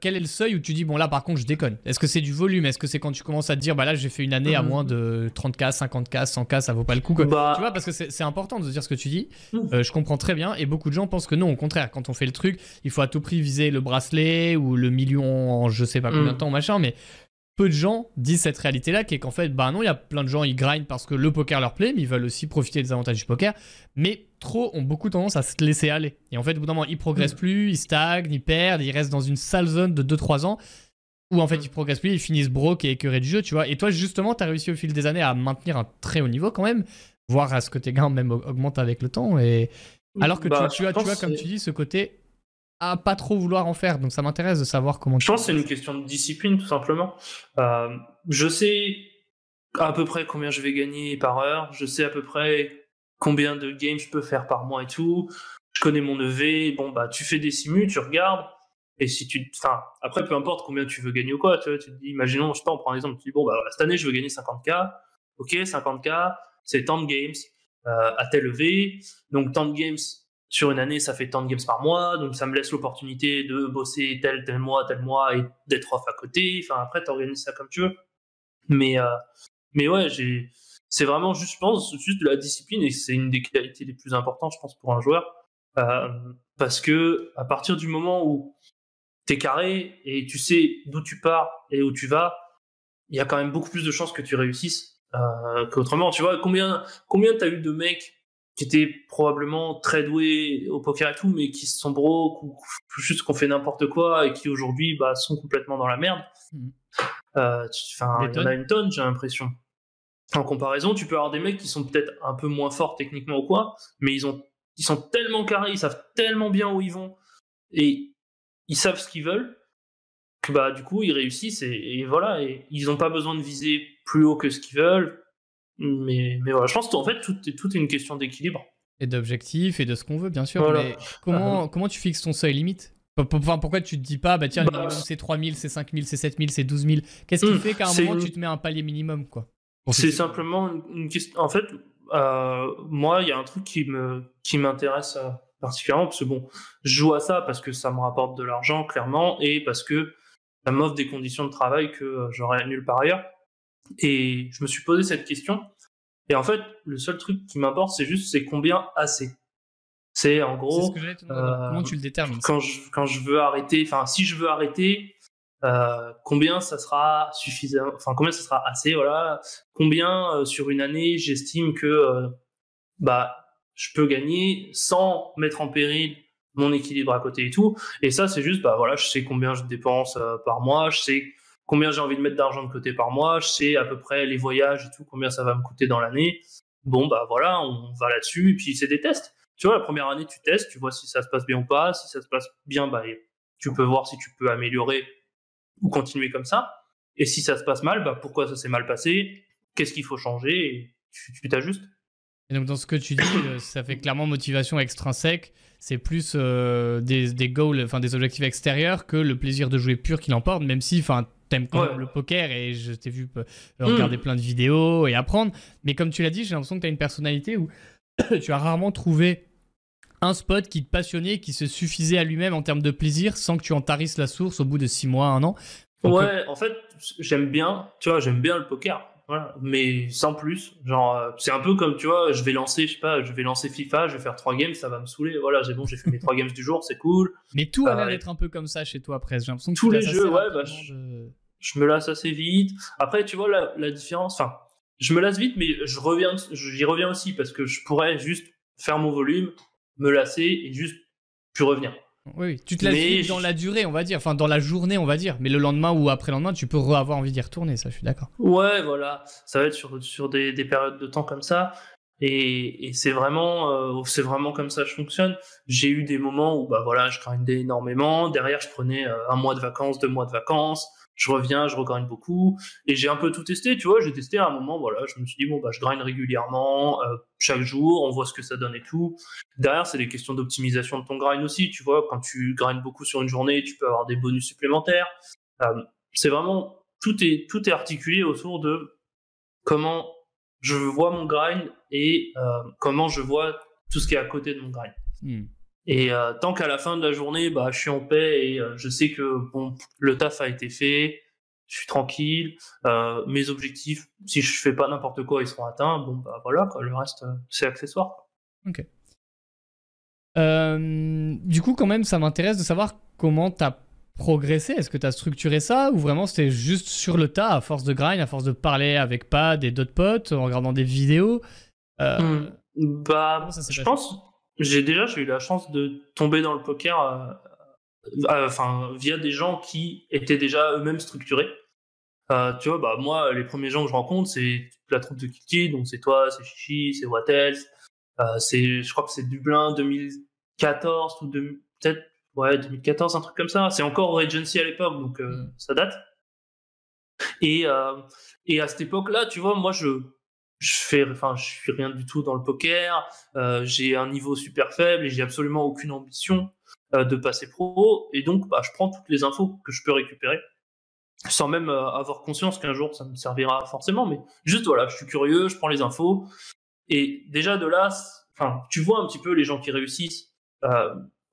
quel, est le seuil où tu dis, bon là par contre je déconne? Est-ce que c'est du volume? Est-ce que c'est quand tu commences à te dire, bah là j'ai fait une année à mmh. moins de 30K, 50K, 100K, ça vaut pas le coup bah. Tu vois, parce que c'est important de dire ce que tu dis. Mmh. Euh, je comprends très bien et beaucoup de gens pensent que non, au contraire, quand on fait le truc, il faut à tout prix viser le bracelet ou le million en je sais pas combien de mmh. temps, machin, mais peu de gens disent cette réalité-là, qui est qu'en fait, bah non, il y a plein de gens, ils grindent parce que le poker leur plaît, mais ils veulent aussi profiter des avantages du poker. Mais trop ont beaucoup tendance à se laisser aller. Et en fait, au bout d'un moment, ils progressent mm. plus, ils stagnent, ils perdent, ils restent dans une sale zone de 2-3 ans où en fait, mm. ils progressent plus, ils finissent broke et écœurés du jeu, tu vois. Et toi, justement, tu as réussi au fil des années à maintenir un très haut niveau quand même, voire à ce que tes gains même augmentent avec le temps. Et alors que tu, bah, tu, as, tu vois, comme tu dis, ce côté pas trop vouloir en faire. Donc ça m'intéresse de savoir comment. Je pense c'est une question de discipline tout simplement. Euh, je sais à peu près combien je vais gagner par heure. Je sais à peu près combien de games je peux faire par mois et tout. Je connais mon EV. Bon bah tu fais des simus, tu regardes. Et si tu, enfin, après, peu importe combien tu veux gagner ou quoi, tu, vois, tu te dis, imaginons, je sais pas, on prend un exemple, tu dis, bon, bah, cette année, je veux gagner 50K. Ok, 50K, c'est tant de games, euh, à tel EV. Donc, tant de games, sur une année, ça fait tant de games par mois, donc ça me laisse l'opportunité de bosser tel, tel mois, tel mois et d'être off à côté. Enfin, après, t'organises ça comme tu veux. Mais, euh, mais ouais, j'ai, c'est vraiment juste, je pense, juste de la discipline et c'est une des qualités les plus importantes, je pense, pour un joueur. Euh, parce que à partir du moment où t'es carré et tu sais d'où tu pars et où tu vas, il y a quand même beaucoup plus de chances que tu réussisses euh, qu'autrement. Tu vois, combien, combien t'as eu de mecs qui étaient probablement très doués au poker et tout, mais qui se sont broke ou juste qu'on fait n'importe quoi et qui aujourd'hui bah, sont complètement dans la merde. Mmh. Euh, enfin, il y en a une tonne, j'ai l'impression. En comparaison, tu peux avoir des mecs qui sont peut-être un peu moins forts techniquement ou quoi, mais ils ont ils sont tellement carrés, ils savent tellement bien où ils vont et ils savent ce qu'ils veulent que bah du coup ils réussissent et, voilà et ils n'ont pas besoin de viser plus haut que ce qu'ils veulent. Mais, mais voilà, je pense qu'en fait tout est, tout est une question d'équilibre. Et d'objectifs et de ce qu'on veut, bien sûr. Mais comment, comment tu fixes ton seuil limite? Enfin, pourquoi tu te dis pas, bah tiens, bah, minimum c'est 3000, c'est 5000, c'est 7000, c'est 12000 Qu'est-ce qui hmm, fait qu'à un moment tu te mets un palier minimum quoi? C'est simplement une question. En fait, euh, moi, il y a un truc qui me qui m'intéresse euh, particulièrement parce que bon, je joue à ça parce que ça me rapporte de l'argent clairement et parce que ça m'offre des conditions de travail que euh, j'aurais nulle part ailleurs. Et je me suis posé cette question. Et en fait, le seul truc qui m'importe, c'est juste c'est combien assez. C'est en gros. comment tu le détermines quand je, quand je veux arrêter, enfin si je veux arrêter, euh, combien ça sera suffisant, enfin combien ça sera assez, voilà. Combien euh, sur une année j'estime que euh, bah je peux gagner sans mettre en péril mon équilibre à côté et tout. Et ça c'est juste bah voilà, je sais combien je dépense par mois, je sais combien j'ai envie de mettre d'argent de côté par mois, je sais à peu près les voyages et tout combien ça va me coûter dans l'année. Bon bah voilà, on va là-dessus et puis c'est des tests. Tu vois, la première année tu testes, tu vois si ça se passe bien ou pas. Si ça se passe bien, bah tu peux voir si tu peux améliorer ou continuer comme ça. Et si ça se passe mal, bah pourquoi ça s'est mal passé? Qu'est-ce qu'il faut changer? Tu t'ajustes. Et donc dans ce que tu dis, euh, ça fait clairement motivation extrinsèque. C'est plus euh, des, des, goals, enfin des objectifs extérieurs que le plaisir de jouer pur qui l'emporte, même si, enfin, t'aimes quand même le poker et je t'ai vu euh, regarder mm. plein de vidéos et apprendre. Mais comme tu l'as dit, j'ai l'impression que tu as une personnalité où tu as rarement trouvé un spot qui te passionnait, qui se suffisait à lui-même en termes de plaisir sans que tu en tarisses la source au bout de six mois, un an. ouais, euh, en fait, j'aime bien, tu vois, j'aime bien le poker. Voilà, mais sans plus. Genre, euh, c'est un peu comme, tu vois, je vais lancer, je sais pas, je vais lancer FIFA, je vais faire trois games, ça va me saouler. Voilà, j'ai bon, j'ai fait mes trois games du jour, c'est cool. Mais tout a l'air d'être un peu comme ça chez toi, après. J'ai l'impression que tous les jeux, ouais, bah, je, me lasse assez vite. Après, tu vois, la, la différence, enfin, je me lasse vite, mais je reviens, j'y reviens aussi parce que je pourrais juste faire mon volume, me lasser et juste plus revenir. Oui, tu te lasses dans la durée, on va dire, enfin dans la journée, on va dire, mais le lendemain ou après le lendemain, tu peux avoir envie d'y retourner, ça, je suis d'accord. Ouais, voilà, ça va être sur, sur des, des périodes de temps comme ça, et, et c'est vraiment, euh, c'est vraiment comme ça que je fonctionne. J'ai eu des moments où, bah voilà, je grindais énormément, derrière, je prenais euh, un mois de vacances, deux mois de vacances, je reviens, je regagne beaucoup, et j'ai un peu tout testé, tu vois, j'ai testé à un moment, voilà, je me suis dit, bon, bah, je grind régulièrement, euh, chaque jour, on voit ce que ça donne et tout. Derrière, c'est des questions d'optimisation de ton grind aussi, tu vois, quand tu grindes beaucoup sur une journée, tu peux avoir des bonus supplémentaires. Euh, c'est vraiment, tout est, tout est articulé autour de comment je vois mon grind et euh, comment je vois tout ce qui est à côté de mon grind. Hmm. Et euh, tant qu'à la fin de la journée, bah, je suis en paix et euh, je sais que bon, le taf a été fait, je suis tranquille, euh, mes objectifs, si je fais pas n'importe quoi, ils seront atteints. Bon, bah voilà, quoi, le reste, c'est accessoire. Ok. du coup, quand même, ça m'intéresse de savoir comment tu as progressé. Est-ce que tu as structuré ça ou vraiment c'était juste sur le tas, à force de grind, à force de parler avec Pad et d'autres potes, en regardant des vidéos? Hmm. Bah, je pense j'ai déjà j'ai eu la chance de tomber dans le poker euh, euh, enfin via des gens qui étaient déjà eux-mêmes structurés. Euh, tu vois bah moi les premiers gens que je rencontre c'est la troupe de Kiki donc c'est toi c'est Chichi c'est Wattels c'est je crois que c'est Dublin 2014 ou peut-être ouais 2014 un truc comme ça. C'est encore Regency à l'époque donc mm. ça date. Et et à cette époque là tu vois moi je je fais, enfin, je suis rien du tout dans le poker. Euh, j'ai un niveau super faible et j'ai absolument aucune ambition euh, de passer pro. Et donc, bah, je prends toutes les infos que je peux récupérer, sans même euh, avoir conscience qu'un jour ça me servira forcément. Mais juste voilà, je suis curieux, je prends les infos. Et déjà de là, enfin, tu vois un petit peu les gens qui réussissent.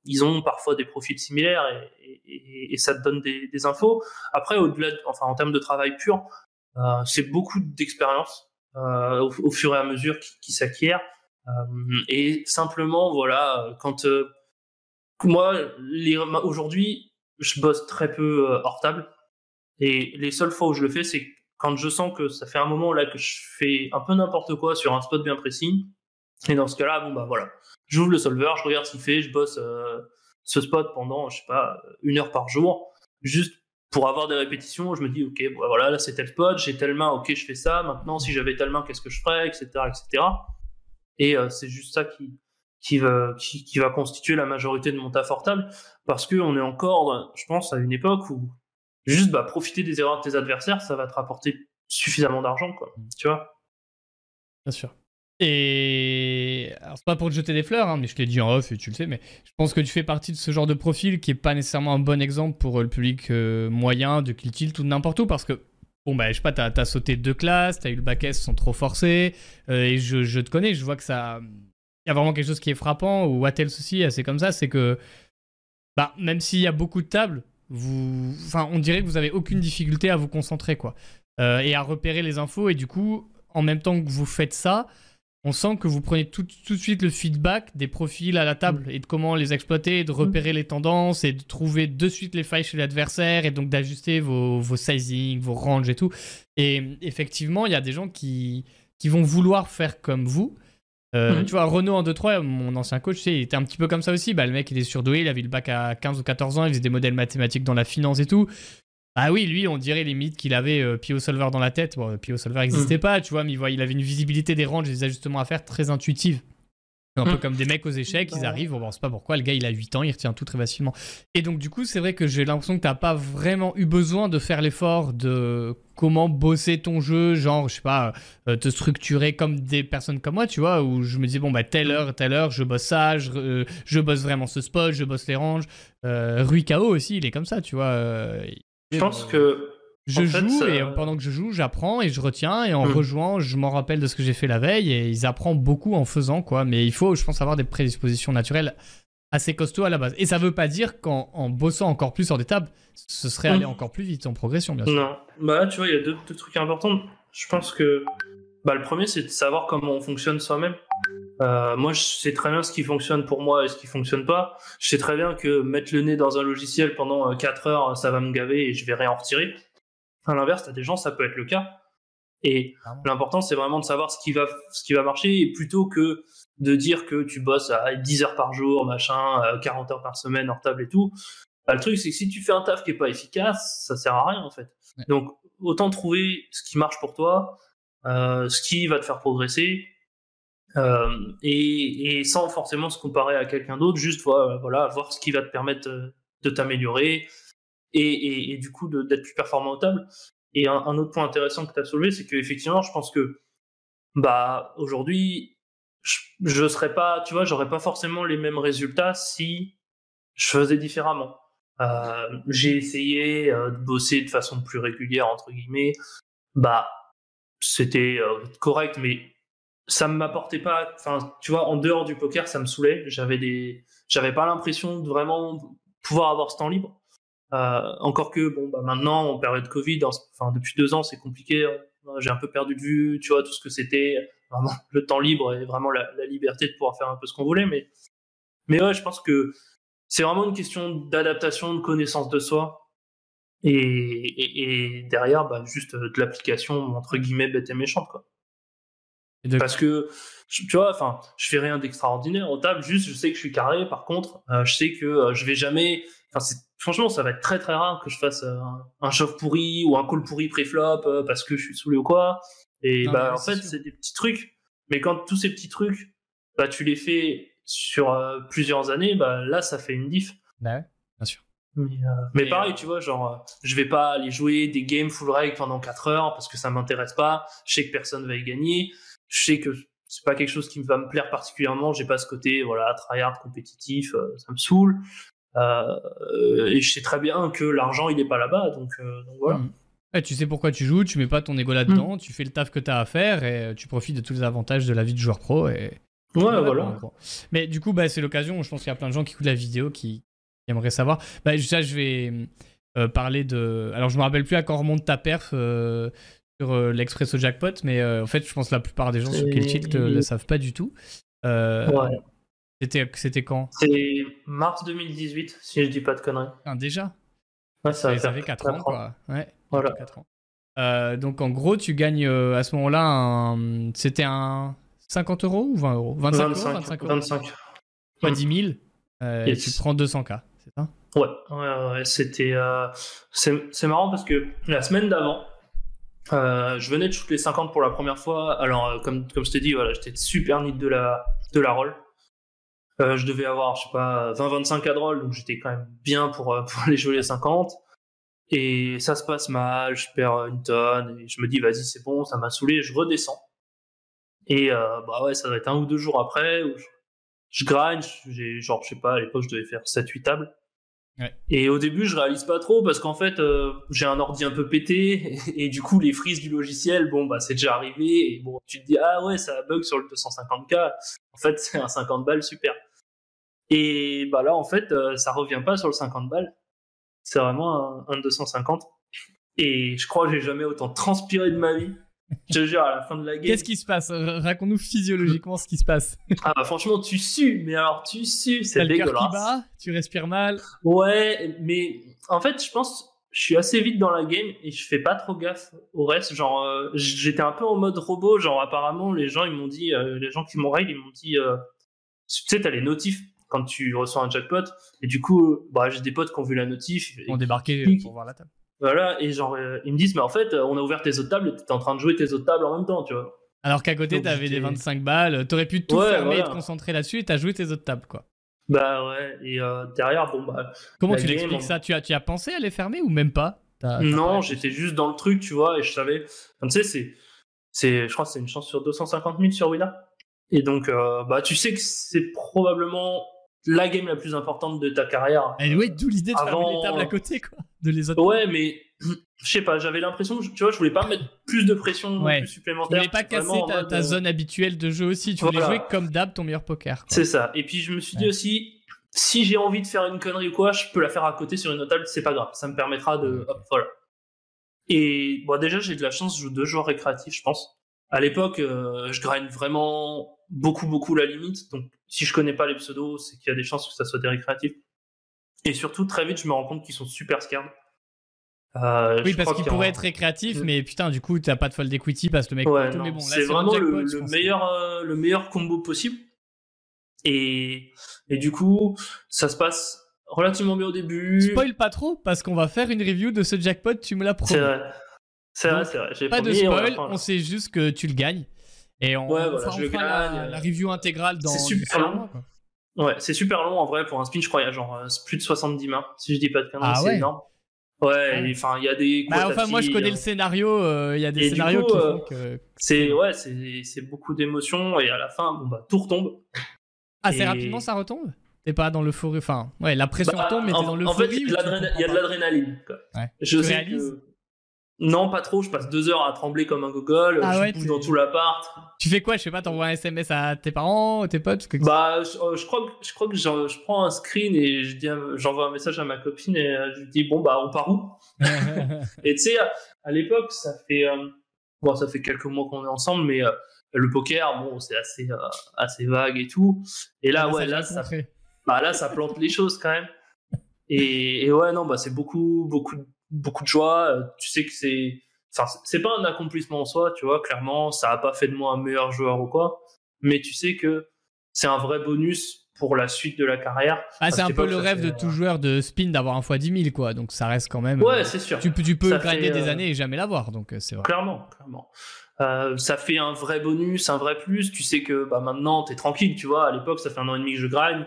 ils ont parfois des profils similaires et, et, ça te donne des, des infos. Après, au-delà, enfin, en termes de travail pur, c'est beaucoup d'expérience euh, au, fur et à mesure qui, qui s'acquiert. Euh, et simplement, voilà, quand euh, moi, aujourd'hui, je bosse très peu hors table. Et les seules fois où je le fais, c'est quand je sens que ça fait un moment là que je fais un peu n'importe quoi sur un spot bien précis. Et dans ce cas-là, bon bah voilà, j'ouvre le solver, je regarde ce qu'il fait, je bosse ce spot pendant, je sais pas, une heure par jour, juste pour avoir des répétitions, je me dis, ok, voilà, là c'est tel spot, j'ai telle main, ok, je fais ça. Maintenant, si j'avais telle main, qu'est-ce que je ferais, etc., etc. Et euh, c'est juste ça qui, qui va, qui, qui, va constituer la majorité de mon taf portable, parce qu'on est encore, je pense, à une époque où juste bah, profiter des erreurs de tes adversaires, ça va te rapporter suffisamment d'argent, quoi. Tu vois? Bien sûr. Et alors c'est pas pour te jeter des fleurs, hein, mais je l'ai dit en off et tu le sais, mais je pense que tu fais partie de ce genre de profil qui est pas nécessairement un bon exemple pour le public euh, moyen de Kill Tilt ou n'importe où parce que bon bah je sais pas, t'as as sauté deux classes, t'as eu le bac S sans trop forcer euh, et je, je, te connais, je vois que ça, il y a vraiment quelque chose qui est frappant ou Wattels aussi, c'est comme ça, c'est que bah même s'il y a beaucoup de tables, vous, enfin on dirait que vous avez aucune difficulté à vous concentrer quoi euh, et à repérer les infos et du coup en même temps que vous faites ça on sent que vous prenez tout, de suite le feedback des profils à la table mm. et de comment les exploiter, de repérer mm. les tendances et de trouver de suite les failles chez l'adversaire et donc d'ajuster vos, vos sizing, vos ranges et tout. Et effectivement, il y a des gens qui, qui vont vouloir faire comme vous. Euh, mm. Tu vois, Renault en 2-3, mon ancien coach, il était un petit peu comme ça aussi. Bah, le mec, il est surdoué, il avait le bac à 15 ou 14 ans, il faisait des modèles mathématiques dans la finance et tout. Ah oui, lui, on dirait limite qu'il avait euh, Pio Solver dans la tête. Bon, Pio Solver n'existait mm. pas, tu vois, mais il, avait une visibilité des ranges et des ajustements à faire très intuitive. Un peu mm. comme des mecs aux échecs, ils arrivent, on ne sait pas pourquoi, le gars il a 8 ans, il retient tout très facilement. Et donc du coup, c'est vrai que j'ai l'impression que tu n'as pas vraiment eu besoin de faire l'effort de comment bosser ton jeu, genre, je sais pas, euh, te structurer comme des personnes comme moi, tu vois, où je me dis, bon, bah, telle heure, telle heure, je bosse ça, je, euh, bosse vraiment ce spot, je bosse les ranges. Rui Kao aussi, il est comme ça, tu vois. Je pense que. Je joue et pendant que je joue, j'apprends et je retiens et en hmm. rejoignant, je m'en rappelle de ce que j'ai fait la veille et ils apprennent beaucoup en faisant quoi. Mais il faut, je pense, avoir des prédispositions naturelles assez costauds à la base. Et ça veut pas dire qu'en bossant encore plus sur des tables, ce serait aller hmm. encore plus vite en progression, bien sûr. Non, bah tu vois, il y a deux, trucs importants. Je pense que bah, le premier, c'est de savoir comment on fonctionne soi-même. Euh, moi, je sais très bien ce qui fonctionne pour moi et ce qui fonctionne pas. Je sais très bien que mettre le nez dans un logiciel pendant 4 euh, heures, ça va me gaver et je vais rien en retirer. À l'inverse, t'as des gens, ça peut être le cas. Et l'important, c'est vraiment de savoir ce qui va, ce qui va marcher et plutôt que de dire que tu bosses à 10 heures par jour, machin, 40 euh, heures par semaine, hors table et tout. Bah, le truc, c'est que si tu fais un taf qui est pas efficace, ça sert à rien, en fait. Donc, autant trouver ce qui marche pour toi, ce qui va te faire progresser euh, et, sans forcément se comparer à quelqu'un d'autre, juste voilà, voir ce qui va te permettre euh, de t'améliorer et, du coup d'être plus performant au table. Et un, autre point intéressant que tu as soulevé, c'est qu'effectivement, je pense que bah aujourd'hui, je, serais pas, tu vois, j'aurais pas forcément les mêmes résultats si je faisais différemment. Euh, j'ai essayé euh, de bosser de façon plus régulière entre guillemets. Bah, c'était correct, mais ça ne m'apportait pas enfin tu vois en dehors du poker ça me saoulait. J'avais des j'avais pas l'impression de vraiment pouvoir avoir ce temps libre. Euh, encore que bon bah maintenant en période covid enfin depuis deux ans c'est compliqué hein. j'ai un peu perdu de vue tu vois tout ce que c'était. Vraiment le temps libre et vraiment la, liberté de pouvoir faire un peu ce qu'on voulait mais mais ouais je pense que c'est vraiment une question d'adaptation de connaissance de soi et, et, derrière bah, juste de l'application entre guillemets bête et méchante quoi parce que, tu vois, enfin, je fais rien d'extraordinaire au table, juste je sais que je suis carré, par contre, euh, je sais que euh, je vais jamais. Enfin, franchement, ça va être très très rare que je fasse euh, un shove pourri ou un call pourri pré-flop parce que je suis saoulé ou quoi. Et bah, en fait, c'est des petits trucs. Mais quand tous ces petits trucs, bah, tu les fais sur plusieurs années, bah, là, ça fait une diff. Bah ouais, sûr. Mais, pareil, tu vois, genre, je vais pas aller jouer des games full reg pendant 4 heures parce que ça m'intéresse pas. Je sais que personne va y gagner je sais que c'est pas quelque chose qui va me plaire particulièrement. J'ai pas ce côté voilà tryhard compétitif, euh, ça me saoule. Euh, et je sais très bien que l'argent il est pas là-bas, donc, euh, voilà. Mm. tu sais pourquoi tu joues, tu mets pas ton ego là-dedans, mm. tu fais le taf que tu as à faire et tu profites de tous les avantages de la vie de joueur pro. Et... Ouais, voilà. Mais du coup, bah, c'est l'occasion. Je pense qu'il y a plein de gens qui écoutent la vidéo qui, aimeraient savoir. Bah, ça, je vais parler de. Alors, je me rappelle plus à quand remonte ta perf sur euh, l'Expresso Jackpot, mais euh, en fait, je pense que la plupart des gens sur Kill Tilt ne le savent pas du tout. Euh, ouais. C'était, c'était quand? C'est mars 2018, si je dis pas de conneries. Ah, déjà? Ouais, ça, ça fait 4 ans, quoi. Ouais, voilà. 4 ans. donc en gros, tu gagnes à ce moment-là, un... c'était un 50 euros ou 20 euros? 25, 25 euros 25 euros 25. Ouais, 10 000, et tu prends 200K, Ouais, ouais, ouais c'était. C'est, c'est marrant parce que la semaine d'avant, euh, je venais de shooter les 50 pour la première fois. Alors, euh, comme, comme je t'ai dit, voilà, j'étais super nid de la, de la roll. Euh, je devais avoir, je sais pas, 20-25 cadrolls, donc j'étais quand même bien pour, euh, pour aller jouer les 50. Et ça se passe mal, je perds une tonne, et je me dis, vas-y, c'est bon, ça m'a saoulé, je redescends. Et euh, bah ouais, ça doit être un ou deux jours après, où je, je grind, genre, je sais pas, à l'époque, je devais faire 7-8 tables. Et au début, je réalise pas trop parce qu'en fait, euh, j'ai un ordi un peu pété et, du coup, les frises du logiciel, bon, bah, c'est déjà arrivé. Et bon, tu te dis, ah ouais, ça bug sur le 250K. En fait, c'est un 50 balles, super. Et bah là, en fait, euh, ça revient pas sur le 50 balles. C'est vraiment un, un 250. Et je crois que j'ai jamais autant transpiré de ma vie. Je te jure, à la fin de la game. Qu'est-ce qui se passe? Raconte-nous physiologiquement ce qui se passe. Ah bah franchement, tu sues, mais alors tu sues, c'est T'as le dégueulasse. qui bat, tu respires mal. Ouais, mais en fait, je pense, je suis assez vite dans la game et je fais pas trop gaffe au reste. Genre, euh, j'étais un peu en mode robot. Genre, apparemment, les gens, ils m'ont dit, euh, les gens qui m'ont raid, ils m'ont dit, euh, tu sais, t'as les notifs quand tu reçois un jackpot. Et du coup, bah, j'ai des potes qui ont vu la notif. et On débarquait qui- pour voir la table. Voilà, et genre, euh, ils me disent, mais en fait, euh, on a ouvert tes autres tables et t'étais en train de jouer tes autres tables en même temps, tu vois. Alors qu'à côté, t'avais des j'étais- 25 balles, t'aurais pu tout Ouais, fermer et te concentrer là-dessus et t'as joué tes autres tables, quoi. Bah ouais, et euh, derrière, bon, bah, Comment tu l'expliques on- ça? Tu as, tu as pensé à les fermer ou même pas? Non, j'étais juste dans le truc, tu vois, et je savais. Enfin, tu sais, c'est, c'est, je crois que c'est une chance sur 250 000 sur Wina. Et donc, euh, bah, tu sais que c'est probablement la game la plus importante de ta carrière. Et ouais, d'où l'idée de Avant- les tables à côté, quoi. De les autres. Ouais, mais je sais pas, j'avais l'impression, tu vois, je voulais pas mettre plus de pression Ouais. plus Tu supplémentaire. voulais pas casser ta, euh, zone habituelle de jeu aussi. Tu voulais Voilà. jouer comme d'hab ton meilleur poker. C'est ça. Et puis je me suis dit aussi, si j'ai envie de faire une connerie ou quoi, je peux la faire à côté sur une autre table, c'est pas grave. Ça me permettra de. Hop, voilà. Et bon, déjà, j'ai de la chance, je joue deux joueurs récréatifs, je pense. À l'époque, euh, je grind vraiment beaucoup, beaucoup la limite. Donc, si je connais pas les pseudos, c'est qu'il y a des chances que ça soit des récréatifs. Et surtout, très vite, je me rends compte qu'ils sont super scared. Euh, Oui, parce qu'il en- pourrait être récréatif, Mm. mais putain, du coup, t'as pas de fold equity parce que le mec. Ouais, tout, non, mais bon, c'est vraiment le, meilleur, euh, le meilleur combo possible. Et, et du coup, ça se passe relativement bien au début. Spoil pas trop parce qu'on va faire une review de ce jackpot, tu me l'as promis. C'est vrai. C'est vrai, c'est vrai. J'ai Pas de promis, on spoil, là. on sait juste que tu le gagnes. Et on, Ouais, voilà, fera, je on le fera la, review intégrale dans C'est super long. mois. Ouais, c'est super long en vrai pour un spin, je crois, il y a genre euh, plus de 70 mains, si je dis pas de conneries, Ah c'est ouais. énorme. Ouais, Ah ouais. enfin, il y a des. Bah, enfin, moi, je connais euh, le scénario. euh, Il y a des Et scénarios coup, qui euh, font que. C'est ouais, c'est c'est beaucoup d'émotions et à la fin, bon bah tout retombe. Assez et- rapidement, ça retombe? T'es pas dans l'euphorie. Enfin, ouais, la pression Bah, retombe, mais t'es en, dans en l'euphorie. fait, il y a de l'adrénaline. quoi. Ouais. Je Tu sais réalises? que non, pas trop. Je passe deux heures à trembler comme un gogol. Ah je ouais, bouge dans tout l'appart. Tu fais quoi Je sais pas, t'envoies un SMS à tes parents, tes potes que- Bah, je, euh, je crois que je crois que je prends un screen et je dis, à- j'envoie un message à ma copine et euh, je lui dis bon bah on part où? Et tu sais, à, l'époque, ça fait euh, bon, ça fait quelques mois qu'on est ensemble, mais euh, le poker, bon, c'est assez euh, assez vague et tout. Et là, Ah, ouais, là, ça, rencontré. bah là, ça plante les choses quand même. Et, et ouais, non, bah c'est beaucoup beaucoup beaucoup de joie. Euh, Tu sais que c'est Enfin, c'est- pas un accomplissement en soi, tu vois, clairement, ça a pas fait de moi un meilleur joueur ou quoi, mais tu sais que c'est un vrai bonus pour la suite de la carrière. Ah, c'est un peu le rêve de tout euh, joueur de spin d'avoir un x 10 000, quoi. Donc ça reste quand même. Ouais, euh, c'est sûr. tu, peux- tu peux Ça grinder fait, des euh, années et jamais l'avoir, donc c'est vrai. Clairement, clairement. Euh, ça fait un vrai bonus, un vrai plus. Tu sais que bah, maintenant, t'es tranquille, tu vois. À l'époque, ça fait un an et demi que je grind.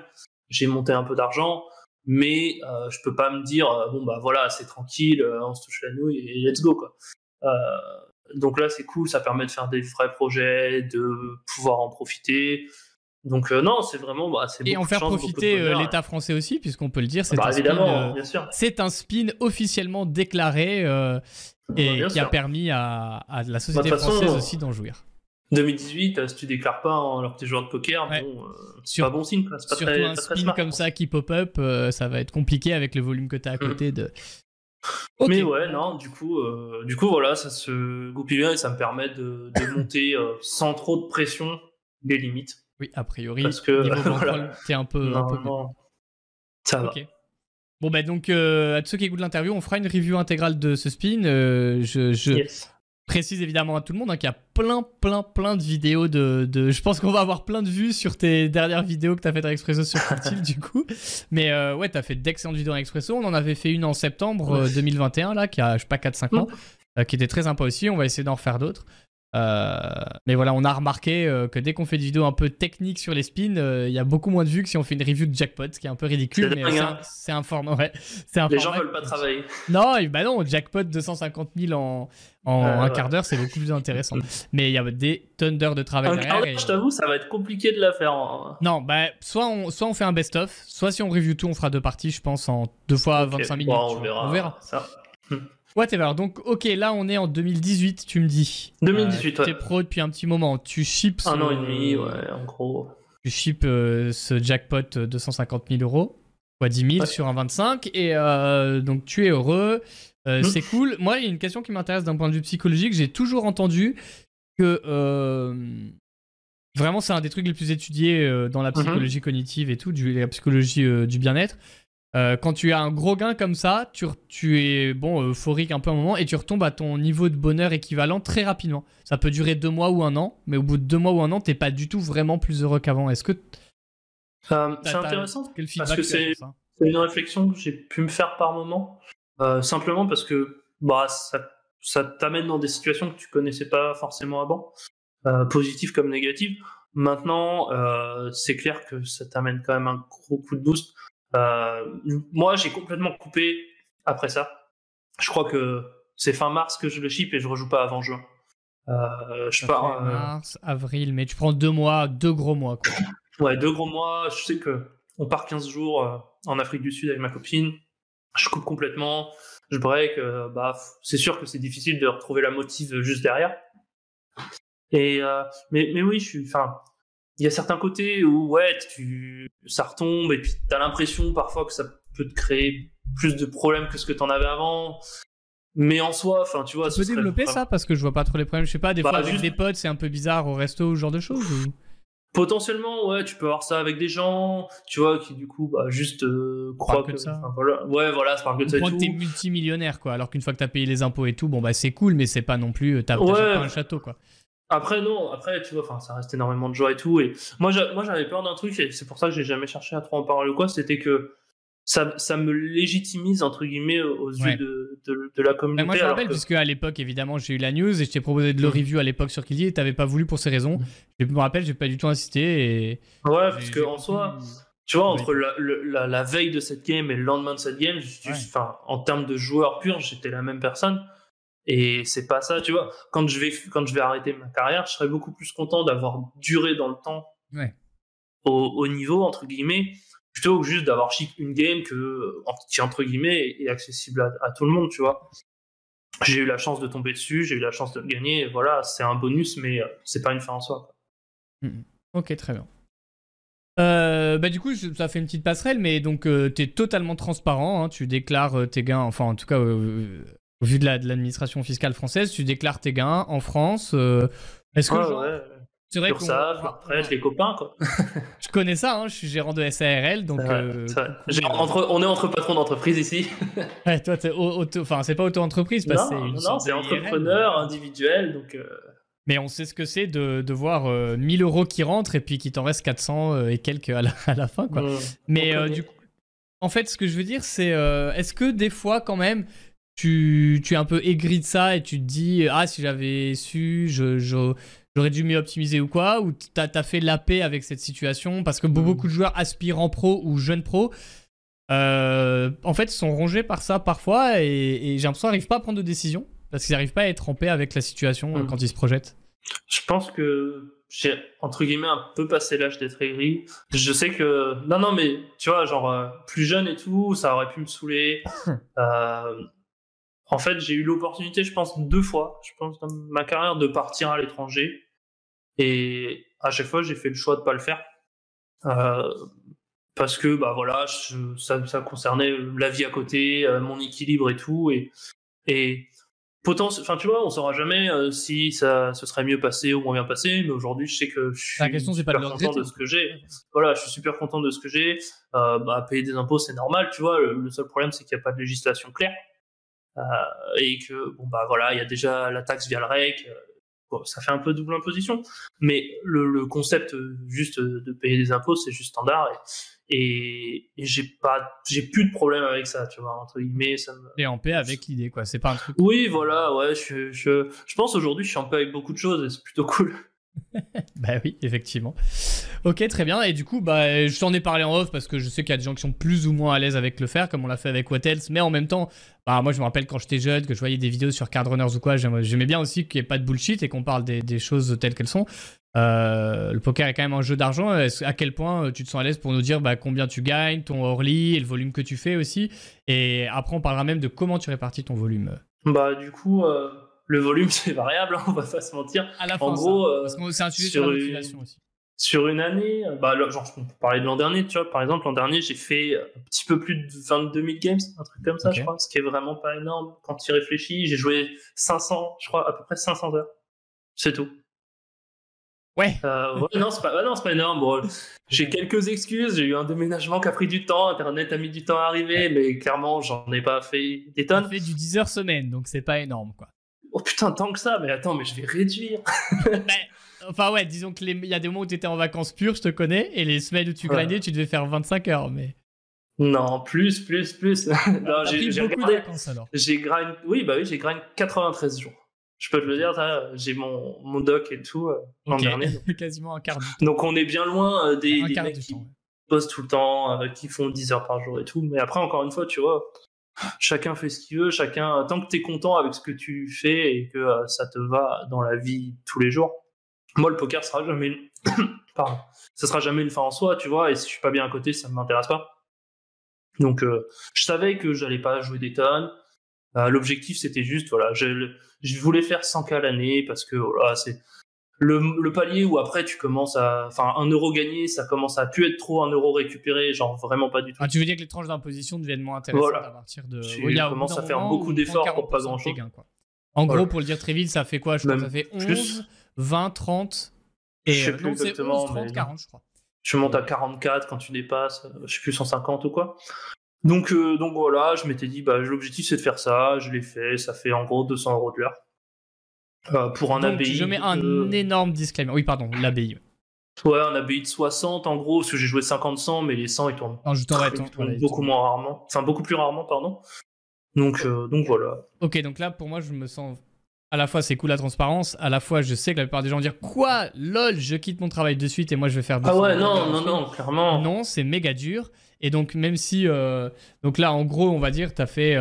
J'ai monté un peu d'argent, mais euh, je peux pas me dire, euh, bon, bah voilà, c'est tranquille, euh, on se touche la nouille et let's go, quoi. Euh, donc là, c'est cool, ça permet de faire des vrais projets, de pouvoir en profiter. Donc euh, non, c'est vraiment, bah, c'est Et en faire chance, profiter euh, l'État français aussi, puisqu'on peut le dire, c'est Bah, un, euh, bien sûr. c'est un spin officiellement déclaré et Bah, bien qui a permis à, à la société Bah, façon, française aussi d'en jouir. 2018, euh, si tu déclares pas alors que t'es joueur de poker, Ouais. bon, euh, c'est Sur- pas bon signe. C'est pas Surtout très, un pas très spin smart, comme quoi. ça qui pop-up, euh, ça va être compliqué avec le volume que tu as à Mm. côté de. Mais ouais, non, du coup, euh, du coup, voilà, ça se goupille bien et ça me permet de, de monter euh, sans trop de pression les limites. Oui, a priori, Parce que, niveau voilà. t'es un peu. un ça va. Bon, bah donc, euh, à tous ceux qui écoutent l'interview, on fera une review intégrale de ce spin. Je je Yes. Précise évidemment à tout le monde hein, qu'il y a plein, plein, plein de vidéos de. de- Je pense qu'on va avoir plein de vues sur tes dernières vidéos que t'as faites avec Expresso sur Cultive, du coup. Mais euh, ouais, t'as fait d'excellentes vidéos avec Expresso. On en avait fait une en septembre euh, 2021, là, qui a, je sais pas, 4-5 ans, euh, qui était très sympa aussi. On va essayer d'en refaire d'autres. Euh, mais voilà, on a remarqué euh, que dès qu'on fait des vidéos un peu techniques sur les spins, euh, il y a beaucoup moins de vues que si on fait une review de jackpot, ce qui est un peu ridicule, mais hein. c'est un, format. Ouais, un les gens veulent pas travailler. Non, bah non, jackpot 250 000 en, en un quart d'heure, c'est beaucoup plus intéressant. mais il y a des tonnes d'heures de travail derrière. Je t'avoue, ça va être compliqué de la faire. Non, bah soit on, soit on fait un best-of, soit si on review tout, on fera deux parties, je pense, en deux fois 25 minutes. on, verra. on verra. Ça. Whatever. Donc, ok, là, on est en 2018, tu me dis. 2018, euh, ouais. T'es pro depuis un petit moment. Tu ships. Un an et demi, ouais, en gros. Tu ships euh, ce jackpot 250 000 euros, fois 10 000 sur un 25. Et euh, donc, tu es heureux. Hmm. C'est cool. Moi, il y a une question qui m'intéresse d'un point de vue psychologique. J'ai toujours entendu que. Vraiment, c'est un des trucs les plus étudiés dans la hmm. psychologie cognitive et tout, du, la psychologie du bien-être. Euh, quand tu as un gros gain comme ça, tu, tu, es bon euphorique un peu un moment et tu retombes à ton niveau de bonheur équivalent très rapidement. Ça peut durer deux mois ou un an, mais au bout de deux mois ou un an, t'es pas du tout vraiment plus heureux qu'avant. Est-ce que euh, c'est intéressant parce que c'est une réflexion que j'ai pu me faire par moment, euh, simplement parce que bah ça, ça t'amène dans des situations que tu connaissais pas forcément avant, positives comme négatives. Maintenant, c'est clair que ça t'amène quand même un gros coup de boost. Euh, moi, j'ai complètement coupé après ça. Je crois que c'est fin mars que je le ship et je rejoue pas avant juin. Euh, je pars. Euh, mars, avril, mais tu prends deux mois, deux gros mois. Quoi. ouais, deux gros mois. Je sais que on part 15 jours en Afrique du Sud avec ma copine. Je coupe complètement, je break. bah, c'est sûr que c'est difficile de retrouver la motive juste derrière. Et mais mais oui, je suis. Enfin, il y a certains côtés où ouais, tu, ça retombe et puis tu as l'impression parfois que ça peut te créer plus de problèmes que ce que tu en avais avant. Mais en soi, enfin, tu vois. Tu peux développer ça parce que je vois pas trop les problèmes. Je sais pas, des bah, fois avec des potes, c'est un peu bizarre au resto ou ce genre de choses. Potentiellement, ouais, tu peux avoir ça avec des gens, tu vois, qui du coup, bah, juste euh, croient que, ça. voilà. Ouais, voilà, ça parle que de ça. Tu que es multimillionnaire, quoi. Alors qu'une fois que tu as payé les impôts et tout, bon, bah, c'est cool, mais c'est pas non plus. Euh, t'as ouais. pas un château, quoi. Après, non, après, tu vois, ça reste énormément de joie et tout. Et moi, j'avais peur d'un truc, et c'est pour ça que j'ai jamais cherché à trop en parler ou quoi, c'était que ça, ça, me légitimise, entre guillemets, aux yeux de, de, la communauté. moi, je me rappelle, puisque à l'époque, évidemment, j'ai eu la news et je t'ai proposé de le mm. review à l'époque sur Killy et t'avais pas voulu pour ces raisons. Mm. Je me rappelle, j'ai pas du tout insisté. Et... Ouais, parce qu'en soi, tu vois, entre la, la, veille de cette game et le lendemain de cette game, en termes de joueur pur, j'étais la même personne. Et c'est pas ça, tu vois. Quand je vais, quand je vais arrêter ma carrière, je serais beaucoup plus content d'avoir duré dans le temps au, niveau, entre guillemets, plutôt que juste d'avoir une game que, qui, entre guillemets, est accessible à, tout le monde, tu vois. J'ai eu la chance de tomber dessus, j'ai eu la chance de gagner, voilà, c'est un bonus, mais euh, c'est pas une fin en soi. Mmh. Ok, très bien. Euh, bah du coup, ça fait une petite passerelle, mais donc euh, tu es totalement transparent, hein, tu déclares tes gains, enfin en tout cas au vu de l'administration fiscale française, tu déclares tes gains en France. Euh, est-ce que c'est vrai que ça, après les copains quoi. je connais ça, hein, je suis gérant de SARL donc. Euh, entre, on est entre patrons d'entreprise ici. ouais, toi, enfin c'est pas auto-entreprise, parce non, une non, c'est entrepreneur individuel donc. Euh. Mais on sait ce que c'est de, de voir 1000 euros qui rentrent et puis qu'il t'en reste 400 et quelques à la, à la fin quoi. Mmh, Mais du coup, en fait, ce que je veux dire, c'est est-ce que des fois quand même tu, tu es un peu aigri de ça et tu te dis ah si j'avais su je, j'aurais dû mieux optimiser ou quoi ou t'as as fait la paix avec cette situation parce que hmm. beaucoup de joueurs aspirants pro ou jeunes pro euh, en fait sont rongés par ça parfois et, j'ai l'impression qu'ils n'arrivent pas à prendre de décision parce qu'ils n'arrivent pas à être en paix avec la situation euh, hmm. quand ils se projettent je pense que j'ai entre guillemets un peu passé l'âge d'être aigri. Je sais que non non mais tu vois genre euh, plus jeune et tout ça aurait pu me saouler. euh, en fait, j'ai eu l'opportunité, je pense, deux fois, je pense, dans ma carrière, de partir à l'étranger. Et à chaque fois, j'ai fait le choix de pas le faire. Euh, parce que, bah voilà, ça, ça, concernait la vie à côté, euh, mon équilibre et tout. Et, et enfin, tu vois, on saura jamais euh, si ça se serait mieux passé ou moins bien passé. Mais aujourd'hui, je sais que je suis super content de ce que j'ai. Voilà, je suis super content de ce que j'ai. bah, payer des impôts, c'est normal, tu vois. Le, le seul problème, c'est qu'il n'y a pas de législation claire. Euh, et que bon bah voilà, il y a déjà la taxe via le REC. Euh, bon, ça fait un peu double imposition, mais le, le concept juste de payer des impôts, c'est juste standard. et, j'ai pas j'ai plus de problème avec ça tu vois entre guillemets ça me... et en paix avec l'idée quoi c'est pas un truc oui voilà ouais je, je, je pense aujourd'hui je suis en paix avec beaucoup de choses et c'est plutôt cool bah oui, effectivement. Ok, très bien. Et du coup, bah, je t'en ai parlé en off parce que je sais qu'il y a des gens qui sont plus ou moins à l'aise avec le faire, comme on l'a fait avec What Else. Mais en même temps, bah, moi, je me rappelle quand j'étais jeune, que je voyais des vidéos sur Cardrunners ou quoi. J'aimais bien aussi qu'il n'y ait pas de bullshit et qu'on parle des, choses telles qu'elles sont. Euh, le poker est quand même un jeu d'argent. À quel point euh, tu te sens à l'aise pour nous dire bah, combien tu gagnes, ton early et le volume que tu fais aussi? Et après, on parlera même de comment tu répartis ton volume. Bah, du coup. Euh, le volume c'est variable, hein, on va pas se mentir. À la fin, en gros, euh, c'est un sujet sur, aussi. Une année, bah, genre, on peut parler de l'an dernier, tu vois. Par exemple, l'an dernier, j'ai fait un petit peu plus de 22 000 games, un truc comme ça, je crois, ce qui est vraiment pas énorme quand tu y réfléchis. J'ai joué 500, je crois, à peu près 500 heures. C'est tout. Ouais. Euh, non, c'est pas, non, pas énorme. Bon, j'ai quelques excuses. J'ai eu un déménagement qui a pris du temps. Internet a mis du temps à arriver, mais clairement, j'en ai pas fait des tonnes. fait du 10 heures semaine, donc c'est pas énorme, quoi. Oh putain, tant que ça, mais attends, mais je vais réduire. enfin ouais, disons que il y a des moments où tu étais en vacances pures, je te connais, et les semaines où tu grindais, tu devais faire 25 heures, mais... Non, plus, plus, plus. j'ai grind, oui, bah oui, j'ai grind 93 jours. Je peux te le dire, j'ai mon, mon doc et tout euh, l'an dernier. Quasiment un quart du temps. Donc on est bien loin euh, des, des mecs qui bossent tout le temps, euh, qui font 10 heures par jour et tout. Mais après, encore une fois, tu vois, chacun fait ce qu'il veut, chacun tant que tu es content avec ce que tu fais et que euh, ça te va dans la vie tous les jours. Moi le poker sera jamais une... pardon, ça sera jamais une fin en soi, tu vois, et si je suis pas bien à côté, ça ne m'intéresse pas. Donc euh, je savais que j'allais pas jouer des tonnes. Euh, l'objectif c'était juste voilà, je, je voulais faire 100 k l'année parce que voilà, c'est le, palier où après tu commences à. Enfin, un euro gagné, ça commence à plus être trop un euro récupéré, genre vraiment pas du tout. Ah, tu veux dire que les tranches d'imposition deviennent moins intéressantes à partir de. Tu commences à faire beaucoup d'efforts pour pas grand chose. En gros, pour le dire très vite, ça fait quoi Je crois que ça fait 11, 20, 30. Et je sais euh, plus exactement. 30, 40, je crois. Tu montes à 44 quand tu dépasses, euh, je sais plus 150 ou quoi. Donc, euh, donc voilà, je m'étais dit, bah, l'objectif c'est de faire ça, je l'ai fait, ça fait en gros 200 euros de l'heure. Euh, pour un ABI. Je mets un énorme disclaimer. Oui, pardon, l'ABI. Ouais, un ABI de 60 en gros, parce que j'ai joué 50-100, mais les 100 ils tournent, non, je beaucoup moins rarement. Enfin, beaucoup plus rarement, pardon. Donc, euh, donc voilà. Ok, donc là pour moi je me sens. À la fois c'est cool la transparence, à la fois je sais que la plupart des gens vont dire Quoi? Lol, je quitte mon travail de suite et moi je vais faire. Ah ouais, non, non, non, clairement. Non, c'est méga dur. Et donc, même si. Euh, donc là, en gros, on va dire, tu as fait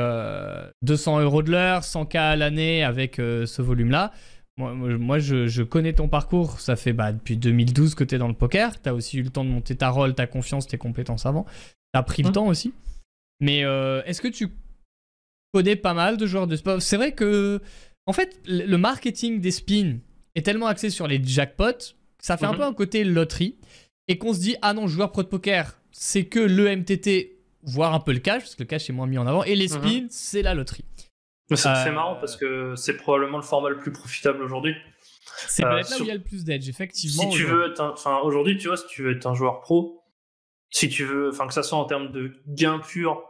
200 euh, euros de l'heure, 100K à l'année avec euh, ce volume-là. Moi, moi je, connais ton parcours. Ça fait bah, depuis 2012 que tu es dans le poker. Tu as aussi eu le temps de monter ta rôle, ta confiance, tes compétences avant. Tu as pris le mmh. temps aussi. Mais est-ce que tu connais pas mal de joueurs de sport? C'est vrai que. En fait, le marketing des spins est tellement axé sur les jackpots ça fait un mmh. peu un côté loterie. Et qu'on se dit, ah non, joueur pro de poker, c'est que le MTT, voire un peu le cash, parce que le cash est moins mis en avant, et les mhm. spins, c'est la loterie. C'est euh, marrant parce que c'est probablement le format le plus profitable aujourd'hui. C'est peut-être là où il y a le plus d'edge, effectivement. Si tu veux être enfin aujourd'hui, tu vois, si tu veux être un joueur pro, si tu veux, enfin que ça soit en termes de gains purs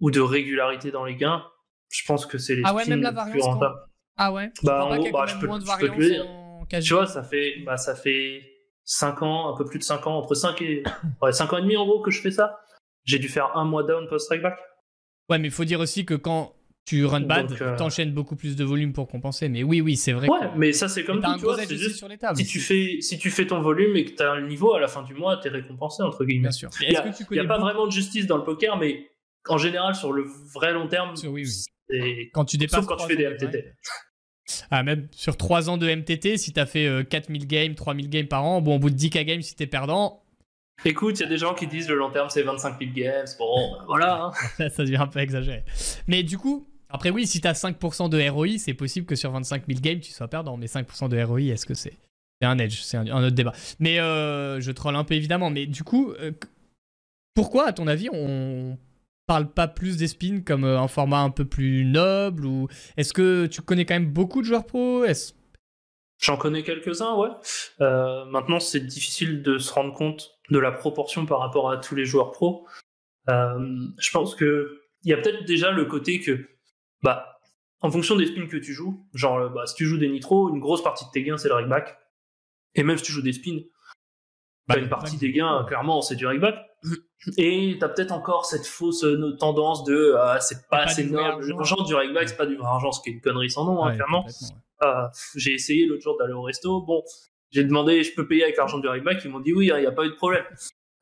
ou de régularité dans les gains, je pense que c'est les ah ouais, même la plus rentables. Ah ouais. Bah en gros, bah, je peux, je peux te le dire. Tu vois, ça fait, bah ça fait 5 ans, un peu plus de 5 ans, entre 5 et ouais, 5 ans et demi en gros que je fais ça. J'ai dû faire un mois down post strike back. Ouais, mais il faut dire aussi que quand tu run bad, tu euh, t'enchaînes beaucoup plus de volume pour compenser. Mais oui, oui, c'est vrai. Ouais, mais ça c'est comme tout, tu vois, juste sur les tables, si tu fais si tu fais ton volume et que tu as le niveau à la fin du mois, tu es récompensé entre guillemets. Bien sûr. Il n'y a, pas vraiment de justice dans le poker, mais en général sur le vrai long terme, oui, oui. Quand tu dépasses sauf quand tu fais des MTT. Ah, même sur 3 ans de MTT, si t'as fait 4000 euh, games, 3000 games par an, bon, au bout de 10k games, si t'es perdant. Écoute, il y a des gens qui disent le long terme c'est 25 000 games, bon, ben, voilà. Hein. ça devient un peu exagéré. Mais du coup, après, oui, si t'as 5% de ROI, c'est possible que sur 25 000 games, tu sois perdant. Mais 5% de ROI, est-ce que c'est. C'est un edge, c'est un, autre débat. Mais euh, je troll un peu évidemment. Mais du coup, euh, pourquoi, à ton avis, on parle pas plus des spins comme euh, un format un peu plus noble ou est-ce que tu connais quand même beaucoup de joueurs pro? J'en connais quelques-uns, ouais. Euh, maintenant, c'est difficile de se rendre compte de la proportion par rapport à tous les joueurs pro. Euh, je pense que il y a peut-être déjà le côté que, bah, en fonction des spins que tu joues, genre, bah, si tu joues des nitros, une grosse partie de tes gains c'est le back. Et même si tu joues des spins, Bah, une partie des gains, clairement, c'est du rakeback. Et t'as peut-être encore cette fausse euh, tendance de ah, c'est pas, assez noble. L'argent du rakeback, c'est pas du vrai argent, ce qui est une connerie sans nom, hein, clairement. Ah, j'ai essayé l'autre jour d'aller au resto. Bon, j'ai demandé, je peux payer avec l'argent du rakeback. Ils m'ont dit oui, il n'y a pas eu de problème.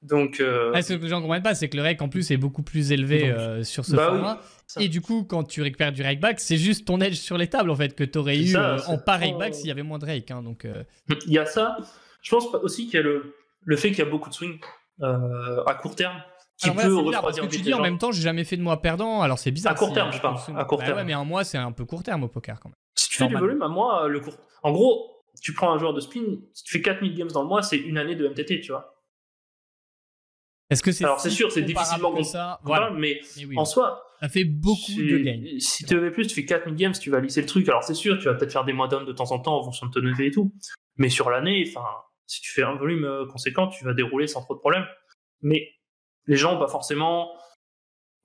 Donc, euh... ce que les gens comprennent pas, c'est que le rake en plus est beaucoup plus élevé euh, sur ce bah format. et du coup, quand tu récupères du rakeback, c'est juste ton edge sur les tables en fait que tu aurais eu euh, en pas rakeback s'il y avait moins de rake. Hein, donc, il y a ça. Je pense aussi qu'il y a le, le fait qu'il y a beaucoup de swing à court terme qui peut refroidir. tu dis en même temps, j'ai jamais fait de mois perdant. Alors c'est bizarre. À court terme, je parle. À court bah terme. Ouais, mais un mois, c'est un peu court terme au poker quand même. Si tu fais du volume, à mois, le court. En gros, tu prends un joueur de spin, si tu fais 4000 games dans le mois, c'est une année de MTT, tu vois. Est-ce que c'est Alors c'est sûr, c'est difficilement ça, voilà. mais, en soi, ça fait beaucoup de gains. Si tu veux plus, tu fais 4000 games, tu vas lisser le truc. Alors c'est sûr, tu vas peut-être faire des mois d'hommes de temps en temps en fonction de ton EV et tout. Mais sur l'année, enfin, si tu fais un volume euh, conséquent, tu vas dérouler sans trop de problèmes. Mais les gens pas forcément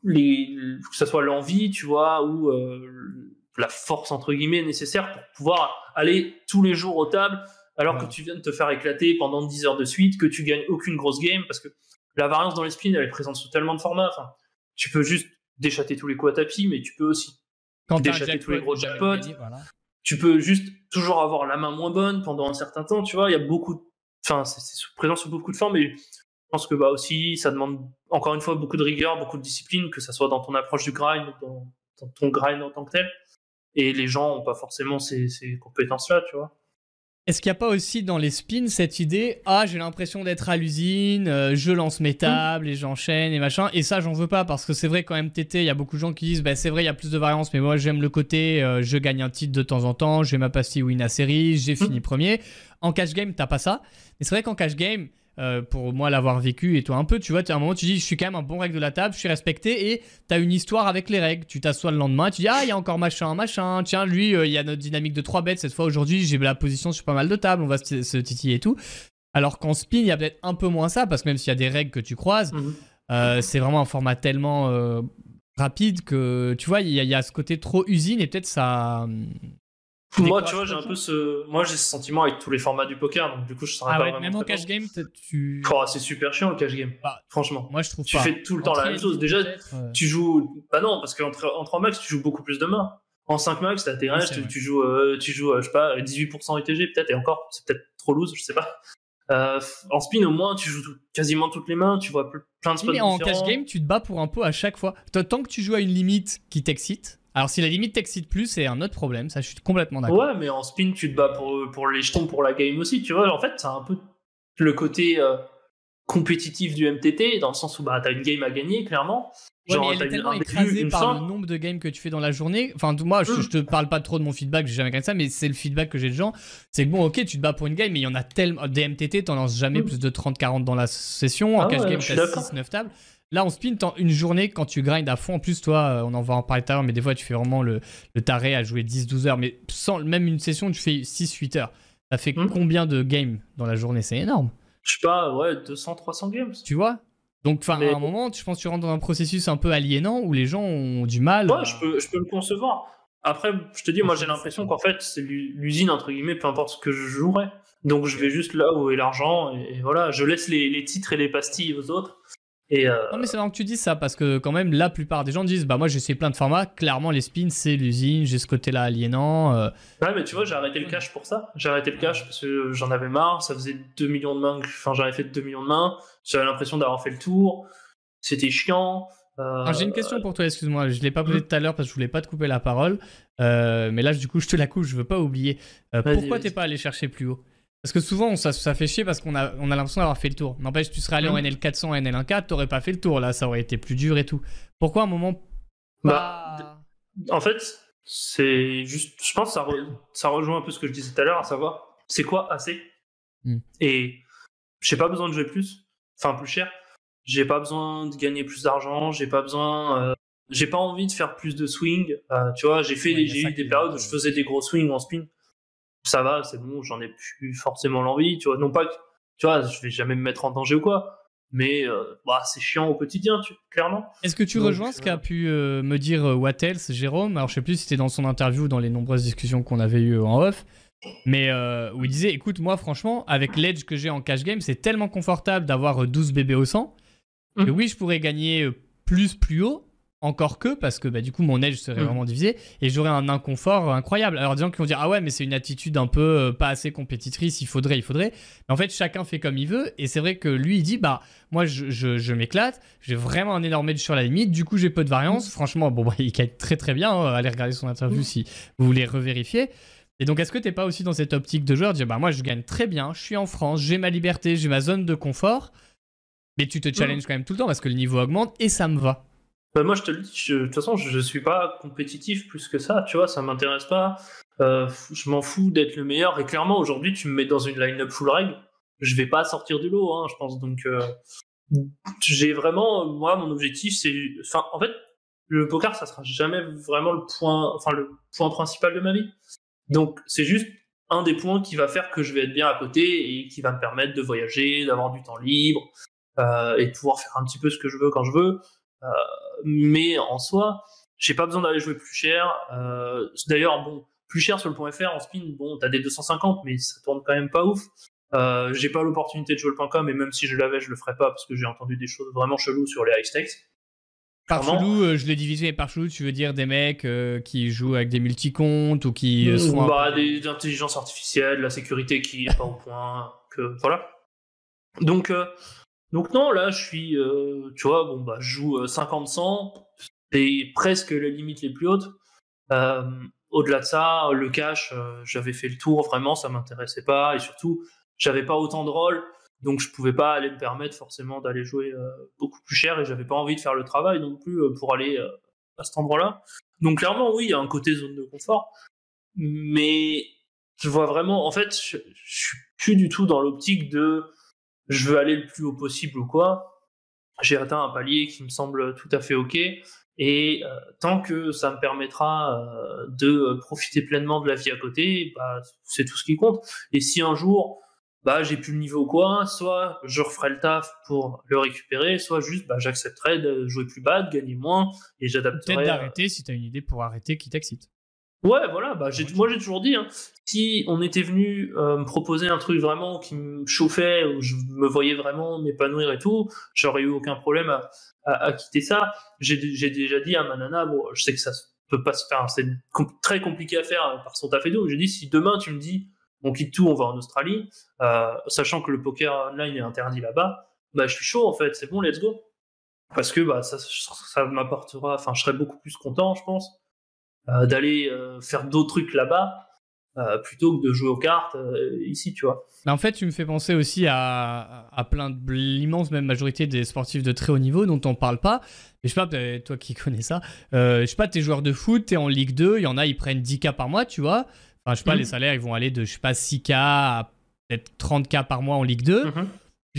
les, que ce soit l'envie, tu vois, ou euh, la force entre guillemets nécessaire pour pouvoir aller tous les jours aux tables alors que tu viens de te faire éclater pendant 10 heures de suite, que tu gagnes aucune grosse game parce que la variance dans les spins, elle est présente sous tellement de formats. Enfin, tu peux juste déchater tous les coups à tapis, mais tu peux aussi Quand déchater tous les gros jackpots. Tu peux juste toujours avoir la main moins bonne pendant un certain temps. Tu vois, il y a beaucoup. Enfin, c'est présent sous beaucoup de formes, mais je pense que bah aussi, ça demande encore une fois beaucoup de rigueur, beaucoup de discipline, que ça soit dans ton approche du grind, dans, dans ton grind en tant que tel. Et les gens n'ont pas forcément ces, ces compétences-là, tu vois. Est-ce qu'il n'y a pas aussi dans les spins cette idée Ah, j'ai l'impression d'être à l'usine, euh, je lance mes tables et j'enchaîne et machin. Et ça, j'en veux pas parce que c'est vrai, quand MTT, il y a beaucoup de gens qui disent bah, c'est vrai, il y a plus de variance, mais moi j'aime le côté euh, je gagne un titre de temps en temps, j'ai ma pastille win à série, j'ai fini premier. En cash game, t'as pas ça. Mais c'est vrai qu'en cash game, euh, pour moi l'avoir vécu et toi un peu, tu vois, à un moment tu dis je suis quand même un bon règle de la table, je suis respecté et tu as une histoire avec les règles. Tu t'assois le lendemain, tu dis ah il y a encore machin, machin, tiens lui euh, il y a notre dynamique de 3 bêtes cette fois aujourd'hui, j'ai la position sur pas mal de tables, on va se, titiller et tout. Alors qu'en spin il y a peut-être un peu moins ça parce que même s'il y a des règles que tu croises, mhm. euh, c'est vraiment un format tellement rapide que tu vois il y, a ce côté trop usine et peut-être ça moi, tu vois, j'ai un peu ce, moi, j'ai ce sentiment avec tous les formats du poker, donc du coup, je serais ah pas ouais, Même en cash game, tu. Oh, c'est super chiant le cash game. Bah, franchement. Moi, je trouve tu fais tout le temps la même chose. Déjà, euh. tu joues. Bah non, parce qu'en en 3 max, tu joues beaucoup plus de mains. En 5 max, t'as tes ranges, tu, joues, euh, tu joues, euh, je sais pas, 18% UTG peut-être, et encore, c'est peut-être trop loose, je sais pas. en spin, au moins, tu joues quasiment toutes les mains, tu vois plein de spots. Mais en cash game, tu te bats pour un pot à chaque fois. Tant que tu joues à une limite qui t'excite, alors si la limite t'excite plus, c'est un autre problème, ça je suis complètement d'accord. Ouais, mais en spin, tu te bats pour, pour les jetons pour la game aussi, tu vois. En fait, c'est un peu le côté euh, compétitif du MTT, dans le sens où bah, t'as une game à gagner, clairement. Ouais, mais elle est tellement écrasée par le nombre de games que tu fais dans la journée. Enfin, moi, je, te parle pas trop de mon feedback, j'ai jamais gagné ça, mais c'est le feedback que j'ai de gens. C'est que bon, ok, tu te bats pour une game, mais il y en a tellement. Des MTT, t'en lances jamais mm. plus de 30-40 dans la session. En ah cash game, t'as 6-9 tables. Là, on spin une journée quand tu grindes à fond. En plus, toi, euh, on en va en parler tout à l'heure, mais des fois, tu fais vraiment le, taré à jouer 10-12 heures. Mais sans même une session, tu fais 6-8 heures. Ça fait hmm. combien de games dans la journée? C'est énorme. Je sais pas, ouais, 200-300 games. Tu vois? Donc, enfin, à un moment, je pense que tu rentres dans un processus un peu aliénant où les gens ont du mal. Ouais, je, peux, je peux le concevoir. Après, je te dis, moi, j'ai l'impression qu'en fait, c'est l'usine, entre guillemets, peu importe ce que je jouerais. Donc, je vais juste là où est l'argent, et, voilà, je laisse les, les, titres et les pastilles aux autres. Euh, non mais c'est marrant que tu dises ça parce que quand même la plupart des gens disent bah moi j'ai essayé plein de formats, clairement les spins c'est l'usine, j'ai ce côté-là aliénant. Euh. Ouais mais tu vois j'ai arrêté le cash pour ça, j'ai arrêté le cash parce que j'en avais marre, ça faisait 2 millions de mains, enfin j'avais fait 2 millions de mains, j'avais l'impression d'avoir fait le tour, c'était chiant. Euh, j'ai une question pour toi, excuse-moi, je l'ai pas posée hmm. tout à l'heure parce que je voulais pas te couper la parole, mais là du coup je te la coupe, je veux pas oublier. pourquoi t'es pas allé chercher plus haut? Parce que souvent, ça, ça fait chier parce qu'on a, on a l'impression d'avoir fait le tour. N'empêche, tu serais allé en mmh. NL400, NL14, t'aurais pas fait le tour. Là, ça aurait été plus dur et tout. Pourquoi à un moment bah, En fait, c'est juste. Je pense que ça, ça rejoint un peu ce que je disais tout à l'heure, à savoir, c'est quoi assez? Mmh. Et j'ai pas besoin de jouer plus, enfin plus cher. J'ai pas besoin de gagner plus d'argent. J'ai pas besoin. Euh, j'ai pas envie de faire plus de swing. Euh, tu vois, j'ai fait, j'ai eu des périodes où je faisais des gros swings en spin ça va, c'est bon, j'en ai plus forcément l'envie, tu vois. Non pas que, tu vois, je vais jamais me mettre en danger ou quoi, mais euh, bah, c'est chiant au quotidien, tu, clairement. Est-ce que tu rejoins ce qu'a euh, pu euh, me dire Wattels, Jérôme? Alors je sais plus si c'était dans son interview ou dans les nombreuses discussions qu'on avait eues en off. Mais euh, où il disait écoute, moi, franchement, avec l'edge que j'ai en cash game, c'est tellement confortable d'avoir 12 bébés au 100 que Mhm. oui, je pourrais gagner plus, plus haut. Encore que, parce que bah, du coup, mon edge serait Mhm. vraiment divisé et j'aurais un inconfort incroyable. Alors, des gens qui vont dire Ah ouais, mais c'est une attitude un peu euh, pas assez compétitrice, il faudrait, il faudrait. Mais en fait, chacun fait comme il veut. Et c'est vrai que lui, il dit Bah, moi, je, je- je m'éclate, j'ai vraiment un énorme edge sur la limite, du coup, j'ai peu de variance. Franchement, bon, bah, il gagne très très bien. hein. Allez regarder son interview Mhm. si vous voulez revérifier. Et donc, est-ce que t'es pas aussi dans cette optique de joueur de dire Bah, moi, je gagne très bien, je suis en France, j'ai ma liberté, j'ai ma zone de confort. Mais tu te challenges quand même tout le temps parce que le niveau augmente et ça me va. Bah, moi, je te le dis, de toute façon, je, je suis pas compétitif plus que ça, tu vois, ça m'intéresse pas. Euh, je m'en fous d'être le meilleur. Et clairement, aujourd'hui, tu me mets dans une line-up full règle, je vais pas sortir du lot, hein, je pense. Donc, euh, j'ai vraiment, moi, mon objectif, c'est, enfin, en fait, le poker, ça sera jamais vraiment le point, enfin, le point principal de ma vie. Donc, c'est juste un des points qui va faire que je vais être bien à côté et qui va me permettre de voyager, d'avoir du temps libre euh, et de pouvoir faire un petit peu ce que je veux quand je veux. Mais en soi, j'ai pas besoin d'aller jouer plus cher. Euh, D'ailleurs, bon, plus cher sur le point .fr en spin, bon, t'as des 250, mais ça tourne quand même pas ouf. Euh, j'ai pas l'opportunité de jouer le point .com et même si je l'avais, je le ferais pas parce que j'ai entendu des choses vraiment cheloues sur les high stakes. Par chelou, euh, je l'ai divisé par chelou, tu veux dire des mecs euh, qui jouent avec des multicomptes ou qui un bah, des intelligences artificielles, la sécurité qui est pas au point, que voilà. Donc, donc non, là, je suis, euh, tu vois, bon bah, je joue euh, 50-100, c'est presque les limites les plus hautes. Euh, Au-delà de ça, le cash, euh, j'avais fait le tour, vraiment, ça m'intéressait pas, et surtout, j'avais pas autant de rôles, donc je pouvais pas aller me permettre forcément d'aller jouer euh, beaucoup plus cher, et j'avais pas envie de faire le travail non plus euh, pour aller euh, à cet endroit-là. Donc clairement, oui, il y a un côté zone de confort, mais je vois vraiment, en fait, je, je suis plus du tout dans l'optique de je veux aller le plus haut possible ou quoi. J'ai atteint un palier qui me semble tout à fait ok. Et euh, tant que ça me permettra euh, de profiter pleinement de la vie à côté, bah, c'est tout ce qui compte. Et si un jour, bah, j'ai plus le niveau ou quoi, soit je referai le taf pour le récupérer, soit juste bah, j'accepterai de jouer plus bas, de gagner moins, et j'adapterai. Peut-être d'arrêter si t'as une idée pour arrêter qui t'excite. Ouais, voilà, bah, j'ai, moi j'ai toujours dit, hein, si on était venu euh, me proposer un truc vraiment qui me chauffait, où je me voyais vraiment m'épanouir et tout, j'aurais eu aucun problème à, à, à quitter ça. J'ai, j'ai déjà dit à ma nana, bon, je sais que ça peut pas se faire, c'est très compliqué à faire euh, par son taf et tout. J'ai dit, si demain tu me dis, on quitte tout, on va en Australie, euh, sachant que le poker online est interdit là-bas, bah je suis chaud en fait, c'est bon, let's go. Parce que bah, ça, ça m'apportera, enfin, je serais beaucoup plus content, je pense d'aller euh, faire d'autres trucs là-bas euh, plutôt que de jouer aux cartes euh, ici, tu vois. Mais en fait, tu me fais penser aussi à, à plein de l'immense même majorité des sportifs de très haut niveau dont on parle pas. Et je sais pas, toi qui connais ça, euh, je sais pas, t'es joueur de foot, t'es en Ligue 2, il y en a, ils prennent 10K par mois, tu vois. Enfin, je sais pas, Mhm. les salaires, ils vont aller de, je sais pas, 6K à peut-être 30K par mois en Ligue 2. Mhm.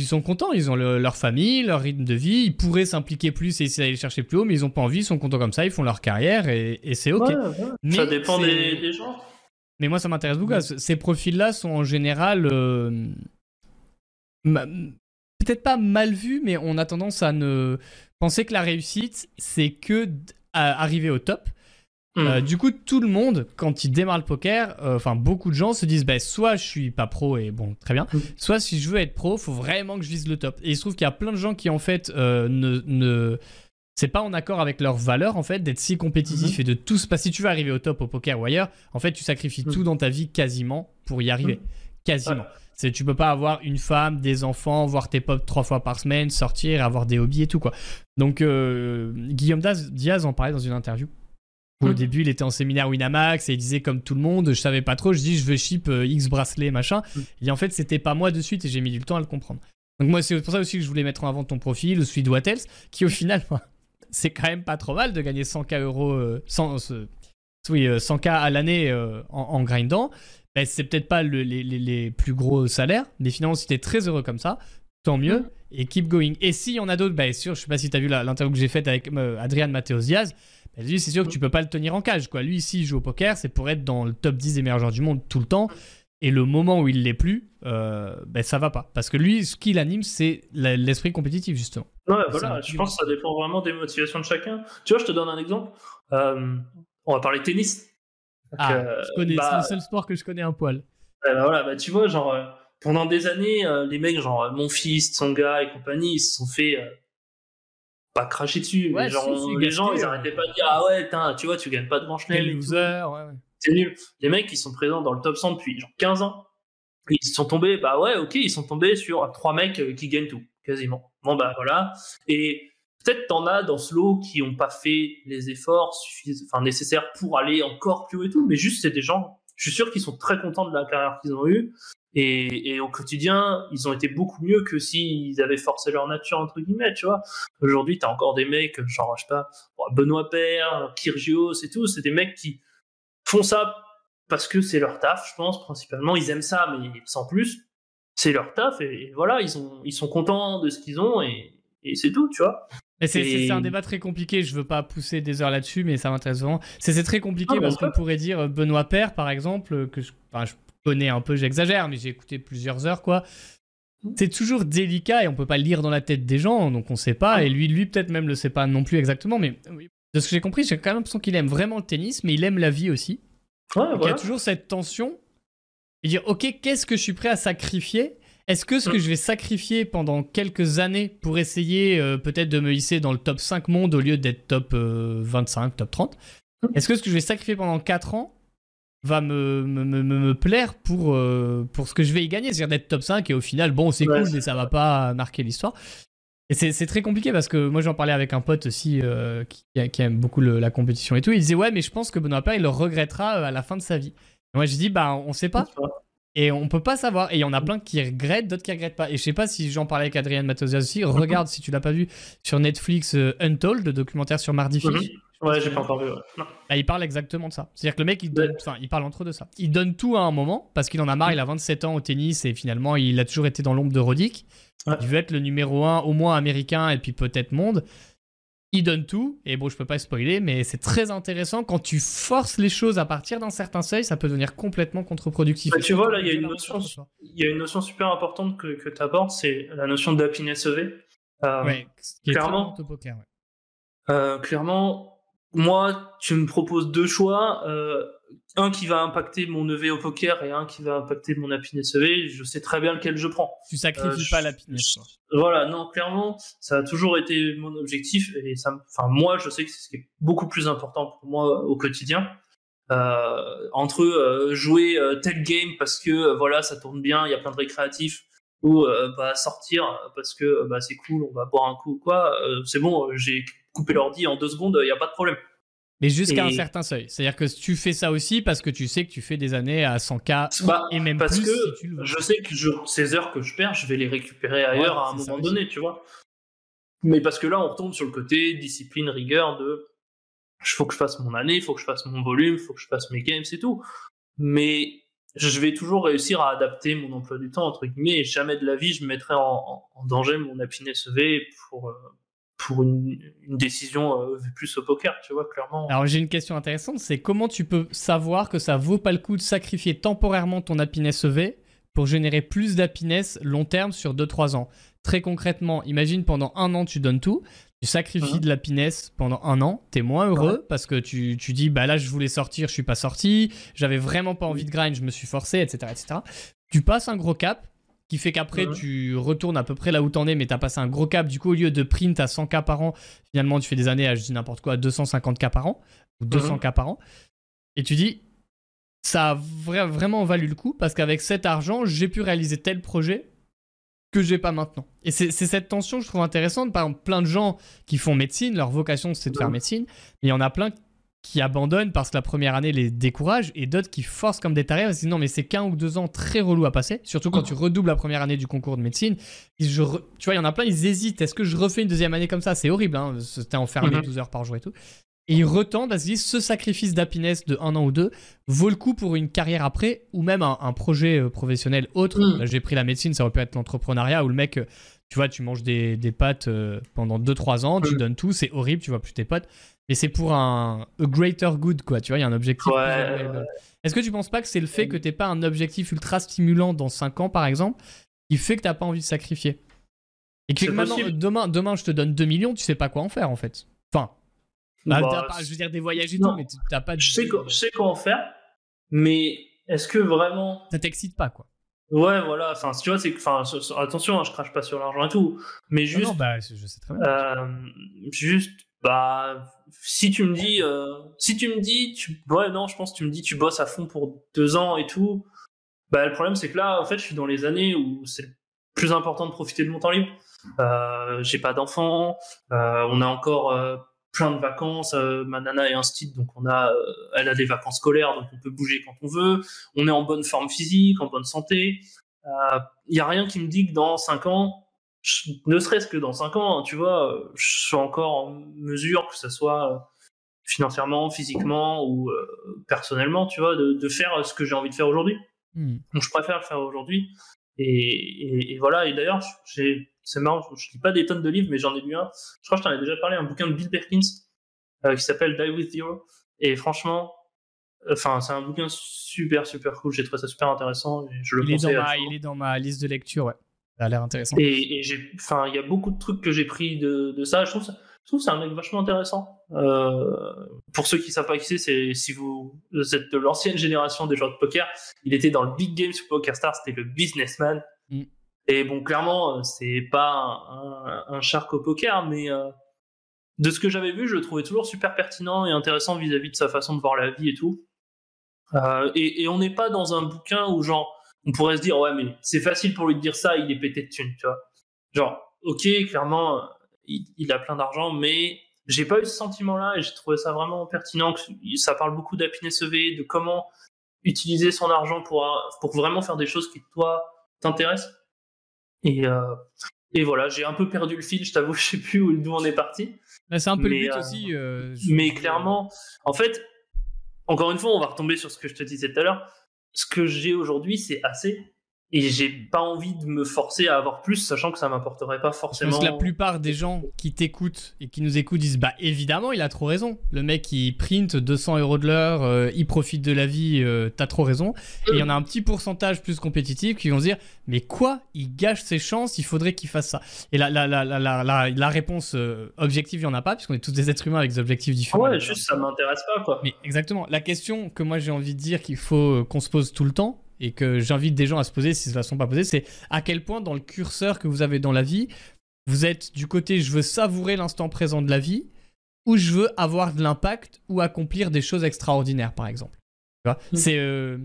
Ils sont contents, ils ont le- leur famille, leur rythme de vie, ils pourraient s'impliquer plus et essayer d'aller chercher plus haut, mais ils ont pas envie, ils sont contents comme ça, ils font leur carrière et, et c'est ok. Ouais, ouais. Mais ça dépend des, des gens. Mais moi, ça m'intéresse beaucoup. Ces profils-là sont en général euh, ma- peut-être pas mal vus, mais on a tendance à ne penser que la réussite, c'est que d- à arriver au top. Mhm. Euh, du coup, tout le monde, quand il démarre le poker, euh, enfin beaucoup de gens se disent, bah, soit je suis pas pro et bon, très bien, Mm. soit si je veux être pro, faut vraiment que je vise le top. Et il se trouve qu'il y a plein de gens qui en fait euh, ne, ne c'est pas en accord avec leurs valeurs en fait d'être si compétitif et de tout se passer. Si tu veux arriver au top au poker ou ailleurs, en fait, tu sacrifies tout dans ta vie quasiment pour y arriver, quasiment. C'est tu peux pas avoir une femme, des enfants, voir tes potes trois fois par semaine, sortir, avoir des hobbies et tout quoi. Donc Guillaume Daz- Diaz en parlait dans une interview. Où Au Mhm. début, il était en séminaire Winamax et il disait comme tout le monde, je savais pas trop, je dis je veux ship euh, X bracelet machin. Mhm. Et en fait, c'était pas moi de suite et j'ai mis du temps à le comprendre. Donc moi, c'est pour ça aussi que je voulais mettre en avant ton profil, celui de Wattels, qui au final, c'est quand même pas trop mal de gagner 100k euros, euh, 100, euh, oui, euh, 100k à l'année euh, en, en grindant. Ben, c'est peut-être pas le- les, les- les plus gros salaires, mais finalement, si t'es très heureux comme ça, tant mieux. Mhm. Et keep going. Et s'il y en a d'autres, ben sûr, je sais pas si t'as vu la- l'interview que j'ai faite avec euh, Adrian Mateos Diaz. Ben, lui, c'est sûr que tu peux pas le tenir en cage. Quoi. Lui, ici, il joue au poker, c'est pour être dans le top 10 des meilleurs joueurs du monde tout le temps. Et le moment où il l'est plus, euh, ben, ça va pas. Parce que lui, ce qui l'anime, c'est l'esprit compétitif, justement. Ouais, voilà, je pense que ça dépend vraiment des motivations de chacun. Tu vois, je te donne un exemple. Euh, on va parler tennis. Donc, Ah, euh, je connais, bah, c'est le seul sport que je connais un poil. bah voilà, bah tu vois, genre, euh, pendant des années, euh, les mecs, genre, euh, mon fils, son gars et compagnie, ils se sont fait. pas cracher dessus, mais genre, les gens, ils arrêtaient pas de dire, ah ouais, tu vois, tu gagnes pas de manche Quel loser, ouais, ouais. C'est nul. Les mecs, ils sont présents dans le top 100 depuis genre 15 ans. Ils sont tombés, bah ouais, ok, ils sont tombés sur trois mecs qui gagnent tout, quasiment. Bon, bah voilà. Et peut-être t'en as dans ce lot qui ont pas fait les efforts enfin, nécessaires pour aller encore plus haut et tout, mais juste c'est des gens, je suis sûr qu'ils sont très contents de la carrière qu'ils ont eue. Et, au quotidien, ils ont été beaucoup mieux que s'ils avaient forcé leur nature, entre guillemets, tu vois. Aujourd'hui, t'as encore des mecs, genre, je sais pas, Benoît Père, Kyrgios et tout, c'est des mecs qui font ça parce que c'est leur taf, je pense, principalement. Ils aiment ça, mais sans plus. C'est leur taf, et, voilà, ils, ont, ils sont contents de ce qu'ils ont, et c'est tout, tu vois. C'est un débat très compliqué, je veux pas pousser des heures là-dessus, mais ça m'intéresse vraiment. C'est très compliqué ah, parce qu'on pourrait dire euh, Benoît Père, par exemple, que je, je connais un peu, j'exagère, mais j'ai écouté plusieurs heures, quoi. C'est toujours délicat et on peut pas le lire dans la tête des gens, donc on sait pas. Ah. Et lui, lui peut-être même le sait pas non plus exactement, mais de ce que j'ai compris, j'ai quand même l'impression qu'il aime vraiment le tennis, mais il aime la vie aussi. Il y a toujours cette tension et dire ok, qu'est-ce que je suis prêt à sacrifier est-ce que ce que je vais sacrifier pendant quelques années pour essayer euh, peut-être de me hisser dans le top 5 monde au lieu d'être top 25, euh, top 30, mm. est-ce que ce que je vais sacrifier pendant 4 ans va me, me, me, plaire pour, euh, pour ce que je vais y gagner? C'est-à-dire d'être top 5 et au final, bon, c'est cool, mais ça va pas marquer l'histoire. Et c'est très compliqué parce que moi j'en parlais avec un pote aussi qui, aime beaucoup la compétition et tout. Il disait ouais mais je pense que Benoît il le regrettera à la fin de sa vie. Et moi je dis bah on sait pas. Et on peut pas savoir. Et il y en a plein qui regrettent, d'autres qui regrettent pas. Et je sais pas si j'en parlais avec Adrien Matosias aussi. Regarde si tu l'as pas vu sur Netflix euh, Untold, le documentaire sur Mardi Fish. Ouais, j'ai pas encore vu. Bah, il parle exactement de ça. C'est-à-dire que le mec, il, donne, il parle entre deux ça. Il donne tout à un moment parce qu'il en a marre. Il a 27 ans au tennis et finalement, il a toujours été dans l'ombre de Roddick. Il veut être le numéro 1 au moins américain et puis peut-être monde il donne tout, et bon, je peux pas spoiler, mais c'est très intéressant. Quand tu forces les choses à partir d'un certain seuil, ça peut devenir complètement contre-productif. Bah, tu vois, là, il y, a une notion, il y a une notion super importante que, que tu abordes, c'est la notion d'happiness EV. Euh, ouais, clairement, poker, ouais. euh, clairement, moi, tu me proposes deux choix. Euh, un qui va impacter mon EV au poker et un qui va impacter mon happiness EV, je sais très bien lequel je prends. Tu sacrifies euh, pas l'happiness. Voilà, non, clairement, ça a toujours été mon objectif et ça, enfin moi, je sais que c'est ce qui est beaucoup plus important pour moi au quotidien. Euh, entre euh, jouer tel game parce que voilà, ça tourne bien, il y a plein de récréatifs, ou bah, sortir parce que bah, c'est cool, on va boire un coup, quoi. c'est bon, j'ai coupé l'ordi en deux secondes, il n'y a pas de problème. Mais jusqu'à un certain seuil. C'est-à-dire que tu fais ça aussi parce que tu sais que tu fais des années à 100K bah, et même parce plus que si tu le veux. Je sais que ces heures que je perds, je vais les récupérer ailleurs à un moment donné, tu vois. Mais parce que là, on retombe sur le côté discipline, rigueur de il faut que je fasse mon année, il faut que je fasse mon volume, il faut que je fasse mes games, c'est tout. Mais je vais toujours réussir à adapter mon emploi du temps, entre guillemets, et jamais de la vie je mettrai en, danger mon happiness EV pour, euh, pour une, décision euh, plus au poker, tu vois, clairement. Alors j'ai une question intéressante, c'est comment tu peux savoir que ça vaut pas le coup de sacrifier temporairement ton happiness EV pour générer plus d'happiness long terme sur 2-3 ans? Très concrètement, imagine pendant un an tu donnes tout, tu sacrifies mhm. de l'happiness pendant un an, t'es moins heureux parce que tu, tu, dis bah là je voulais sortir, je suis pas sorti, j'avais vraiment pas envie de grind, je me suis forcé, etc. etc. Tu passes un gros cap, qui fait qu'après tu retournes à peu près là où t'en es, mais t'as passé un gros cap. Du coup, au lieu de print à 100K par an, finalement tu fais des années à, je dis n'importe quoi, à 250K par an, ou 200K par an. Et tu dis, ça a vraiment valu le coup parce qu'avec cet argent, j'ai pu réaliser tel projet que j'ai pas maintenant. Et c'est cette tension, je trouve intéressante. Par exemple, plein de gens qui font médecine, leur vocation c'est de faire médecine, mais il y en a plein qui abandonnent parce que la première année les décourage et d'autres qui forcent comme des tarés parce que non mais c'est qu'un ou deux ans très relou à passer surtout quand tu redoubles la première année du concours de médecine je tu vois il y en a plein ils hésitent est-ce que je refais une deuxième année comme ça? C'est horrible hein c'était enfermé 12 mhm. heures par jour et tout et ils retendent à se dire ce sacrifice d'happiness de un an ou deux vaut le coup pour une carrière après ou même un, projet euh, professionnel autre mhm. j'ai pris la médecine ça aurait pu être l'entrepreneuriat où le mec euh, tu vois, tu manges des, des pâtes euh, pendant 2-3 ans, tu mhm. donnes tout, c'est horrible, tu vois plus tes potes. Et c'est pour un greater good, quoi. Tu vois, il y a un objectif. Est-ce que tu penses pas que c'est le fait que t'aies pas un objectif ultra stimulant dans 5 ans, par exemple, qui fait que t'as pas envie de sacrifier? Et que maintenant, demain, demain, je te donne 2 millions, tu sais pas quoi en faire, en fait. Enfin, bah, bah, pas, je veux dire des voyages et tout, mais t'as pas de... Je sais, je sais quoi en faire, mais est-ce que vraiment. Ça t'excite pas, quoi. Ouais, voilà. Enfin, tu vois, c'est. Enfin, attention, hein, je crache pas sur l'argent et tout. Mais juste. Non, bah, je sais très bien. Euh, juste, bah, si tu me dis. Euh, si tu me dis. Tu, ouais, non, je pense que tu me dis, tu bosses à fond pour deux ans et tout. Bah, le problème, c'est que là, en fait, je suis dans les années où c'est plus important de profiter de mon temps libre. Euh, j'ai pas d'enfants. Euh, on a encore euh, plein de vacances. Euh, ma nana est instite, donc on a, euh, elle a des vacances scolaires, donc on peut bouger quand on veut. On est en bonne forme physique, en bonne santé. Il y a rien qui me dit que dans 5 ans, ne serait-ce que dans 5 ans, tu vois, je suis encore en mesure, que ce soit financièrement, physiquement ou personnellement, tu vois, de, de, faire ce que j'ai envie de faire aujourd'hui. Hmm. Donc je préfère le faire aujourd'hui. Et, et, voilà, et d'ailleurs, c'est marrant, je, ne lis pas des tonnes de livres, mais j'en ai lu un. Je crois que je t'en ai déjà parlé, un bouquin de Bill Perkins euh, qui s'appelle Die with Zero. Et franchement, enfin, c'est un bouquin super, super cool. J'ai trouvé ça super intéressant. Et je le il, est dans ma, il est dans ma liste de lecture, ouais. Ça a l'air intéressant. Et, et j'ai, enfin, il y a beaucoup de trucs que j'ai pris de, de ça. Je trouve ça, je trouve c'est un mec vachement intéressant. Euh, pour ceux qui savent pas qui c'est, c'est si vous, êtes de l'ancienne génération des joueurs de poker, il était dans le big game sur PokerStars, c'était le businessman. Mm. Et bon, clairement, euh, c'est pas un, un, shark au poker, mais euh, de ce que j'avais vu, je le trouvais toujours super pertinent et intéressant vis-à-vis de sa façon de voir la vie et tout. Euh, et, et, on n'est pas dans un bouquin où genre on pourrait se dire ouais mais c'est facile pour lui de dire ça, il est pété de thunes, tu vois. Genre ok, clairement il, a plein d'argent, mais j'ai pas eu ce sentiment-là et j'ai trouvé ça vraiment pertinent. Ça parle beaucoup d'happiness EV, de comment utiliser son argent pour, pour vraiment faire des choses qui, toi, t'intéressent. Et, euh, et voilà, j'ai un peu perdu le fil, je t'avoue, je sais plus d'où on est parti. C'est un peu le but euh, aussi. Euh, mais clairement, en fait, encore une fois, on va retomber sur ce que je te disais tout à l'heure. Ce que j'ai aujourd'hui, c'est assez et j'ai pas envie de me forcer à avoir plus, sachant que ça m'apporterait pas forcément. Parce que la plupart des gens qui t'écoutent et qui nous écoutent disent Bah évidemment, il a trop raison. Le mec, il print 200 euros de l'heure, euh, il profite de la vie, euh, t'as trop raison. Et il y en a un petit pourcentage plus compétitif qui vont se dire Mais quoi? Il gâche ses chances, il faudrait qu'il fasse ça. Et la, la, la, la, la réponse euh, objective, il y en a pas, puisqu'on est tous des êtres humains avec des objectifs différents. ouais, juste ça m'intéresse pas, quoi. Mais exactement. La question que moi j'ai envie de dire qu'il faut qu'on se pose tout le temps, et que j'invite des gens à se poser si ne se la sont pas posées, c'est à quel point dans le curseur que vous avez dans la vie, vous êtes du côté je veux savourer l'instant présent de la vie ou je veux avoir de l'impact ou accomplir des choses extraordinaires, par exemple. Mm. C'est. Euh,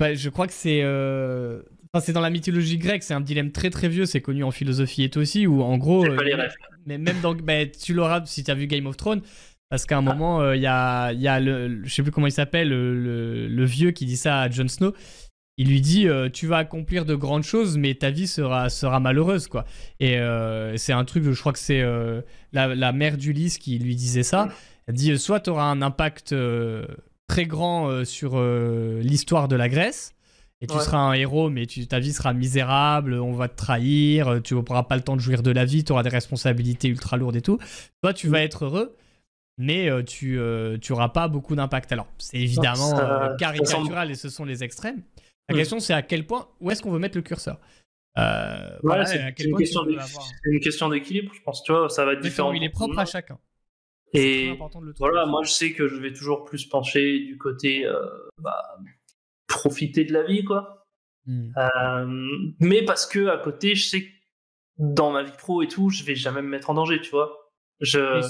je, crois que c'est. Euh, c'est dans la mythologie grecque, c'est un dilemme très très vieux, c'est connu en philosophie et aussi, où en gros. Euh, mais même dans. Bah, tu l'auras si tu as vu Game of Thrones, parce qu'à un ah. moment, euh, il y, a, y a le, je sais plus comment il s'appelle, le, vieux qui dit ça à Jon Snow. Il lui dit euh, Tu vas accomplir de grandes choses, mais ta vie sera, sera malheureuse. quoi. Et euh, c'est un truc, je crois que c'est la, la, mère d'Ulysse qui lui disait ça. Elle dit Soit tu auras un impact très grand sur l'histoire de la Grèce, et tu seras un héros, mais tu, ta vie sera misérable, on va te trahir, tu n'auras pas le temps de jouir de la vie, tu auras des responsabilités ultra lourdes et tout. Toi, tu vas être heureux mais euh, tu n'auras euh, pas beaucoup d'impact. Alors, c'est évidemment euh, caricatural et ce sont les extrêmes. La hmm. question, c'est à quel point, où est-ce qu'on veut mettre le curseur? Voilà, c'est une, question d'équilibre, je pense, tu vois, ça va être différent. Il est propre à chacun. Et voilà, moi je sais que je vais toujours plus pencher du côté bah, profiter de la vie, quoi. Hmm. mais parce que à côté, je sais que dans ma vie pro et tout, je vais jamais me mettre en danger, tu vois. Je,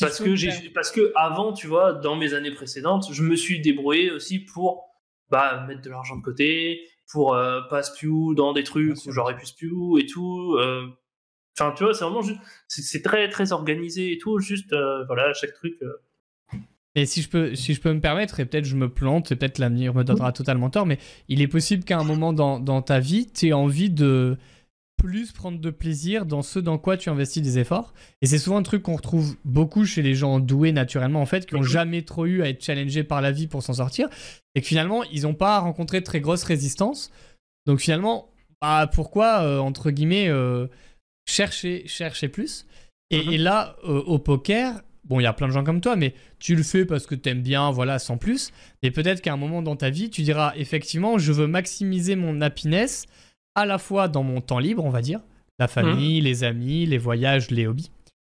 parce que j'ai, parce que avant, tu vois, dans mes années précédentes, je me suis débrouillé aussi pour bah, mettre de l'argent de côté, pour euh, pas spew dans des trucs où j'aurais pu spew et tout. Euh. Enfin, tu vois, c'est vraiment juste, c'est, très très organisé et tout. Juste, euh, voilà, chaque truc. Et si je peux, si je peux me permettre, et peut-être je me plante, et peut-être l'avenir me donnera totalement tort, mais il est possible qu'à un moment dans, dans ta vie, tu aies envie de plus prendre de plaisir dans ce dans quoi tu investis des efforts. Et c'est souvent un truc qu'on retrouve beaucoup chez les gens doués naturellement, en fait, qui n'ont mhm. jamais trop eu à être challengés par la vie pour s'en sortir. Et que finalement, ils n'ont pas rencontré de très grosse résistance. Donc finalement, bah, pourquoi, euh, entre guillemets, euh, chercher, chercher plus? Et, mhm. là, euh, au poker, bon, il y a plein de gens comme toi, mais tu le fais parce que tu aimes bien, voilà, sans plus. Mais peut-être qu'à un moment dans ta vie, tu diras effectivement, je veux maximiser mon happiness à la fois dans mon temps libre, on va dire, la famille, mmh. les amis, les voyages, les hobbies,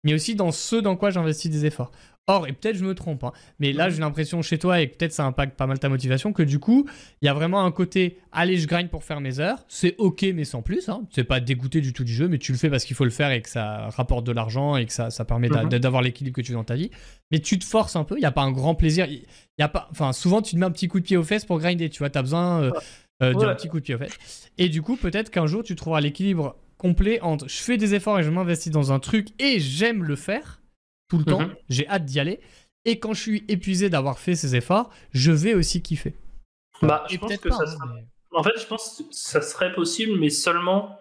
mais aussi dans ce dans quoi j'investis des efforts. Or, et peut-être je me trompe, hein, mais là j'ai l'impression chez toi, et peut-être ça impacte pas mal ta motivation, que du coup, il y a vraiment un côté, allez, je grind pour faire mes heures, c'est ok, mais sans plus, hein. c'est pas dégoûté du tout du jeu, mais tu le fais parce qu'il faut le faire et que ça rapporte de l'argent et que ça, ça permet Mhm. d'avoir l'équilibre que tu veux dans ta vie. Mais tu te forces un peu, il n'y a pas un grand plaisir, il y a pas, enfin, souvent tu te mets un petit coup de pied aux fesses pour grinder, tu vois, tu as besoin euh, euh, petit coup de pied aux fesses. Et du coup, peut-être qu'un jour tu trouveras l'équilibre complet entre je fais des efforts et je m'investis dans un truc et j'aime le faire tout le temps, Mhm. j'ai hâte d'y aller. Et quand je suis épuisé d'avoir fait ces efforts, je vais aussi kiffer. Bah, je pense que pas. ça hein, sera- mais- En fait, je pense que ça serait possible, mais seulement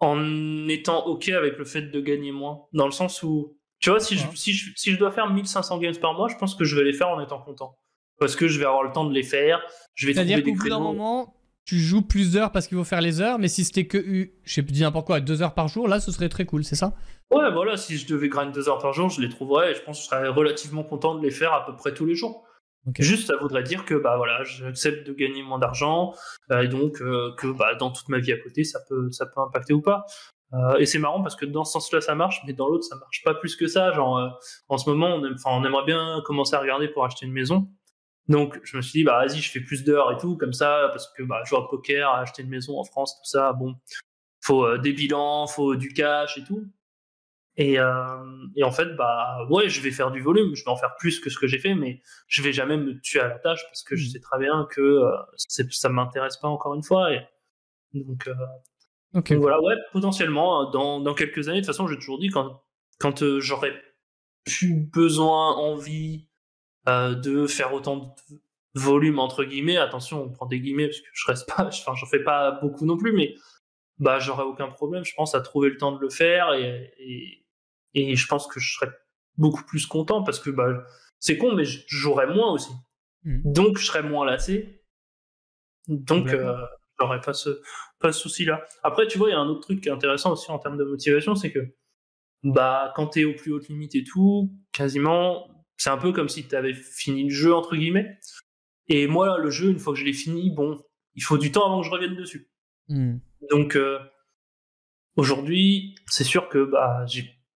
en étant OK avec le fait de gagner moins. Dans le sens où, tu vois, si je, si je, si je dois faire 1500 games par mois, je pense que je vais les faire en étant content. Parce que je vais avoir le temps de les faire, je vais trouver C'est-à-dire qu'au bout d'un moment, tu joues plus d'heures parce qu'il faut faire les heures, mais si c'était que, eu- je sais dis n'importe quoi, deux heures par jour, là, ce serait très cool, c'est ça? Ouais, voilà, si je devais grind deux heures par jour, je les trouverais et je pense que je serais relativement content de les faire à peu près tous les jours. Juste, ça voudrait dire que bah voilà, j'accepte de gagner moins d'argent euh, et donc euh, que bah, dans toute ma vie à côté, ça peut ça peut impacter ou pas. Euh, et c'est marrant parce que dans ce sens-là, ça marche, mais dans l'autre, ça marche pas plus que ça. Genre, en ce moment, on, aime, on aimerait bien commencer à regarder pour acheter une maison. Donc, je me suis dit, bah vas-y, je fais plus d'heures et tout, comme ça, parce que bah, jouer au poker, acheter une maison en France, tout ça, bon, faut euh, des bilans, faut du cash et tout. Et, euh, et en fait, bah ouais, je vais faire du volume, je vais en faire plus que ce que j'ai fait, mais je vais jamais me tuer à la tâche parce que je Mhm. sais très bien que euh, ça m'intéresse pas encore une fois. Et donc, donc voilà, ouais, potentiellement, dans, dans quelques années, de toute façon, j'ai toujours dit, quand, quand j'aurai plus besoin, envie euh, de faire autant de volume, entre guillemets, attention, on prend des guillemets parce que je reste pas, enfin, j'en fais pas beaucoup non plus, mais bah, j'aurais aucun problème, je pense, à trouver le temps de le faire et, et, et je pense que je serais beaucoup plus content parce que bah, c'est con, mais je jouerais moins aussi. Mhm. Donc, je serais moins lassé. Donc, euh, j'aurais pas ce, pas ce souci-là. Après, tu vois, il y a un autre truc qui est intéressant aussi en termes de motivation, c'est que bah, quand t'es aux plus hautes limites et tout, quasiment, c'est un peu comme si t'avais fini le jeu, entre guillemets. Et moi, là, le jeu, une fois que je l'ai fini, bon, il faut du temps avant que je revienne dessus. Hmm. Donc euh, aujourd'hui, c'est sûr que bah,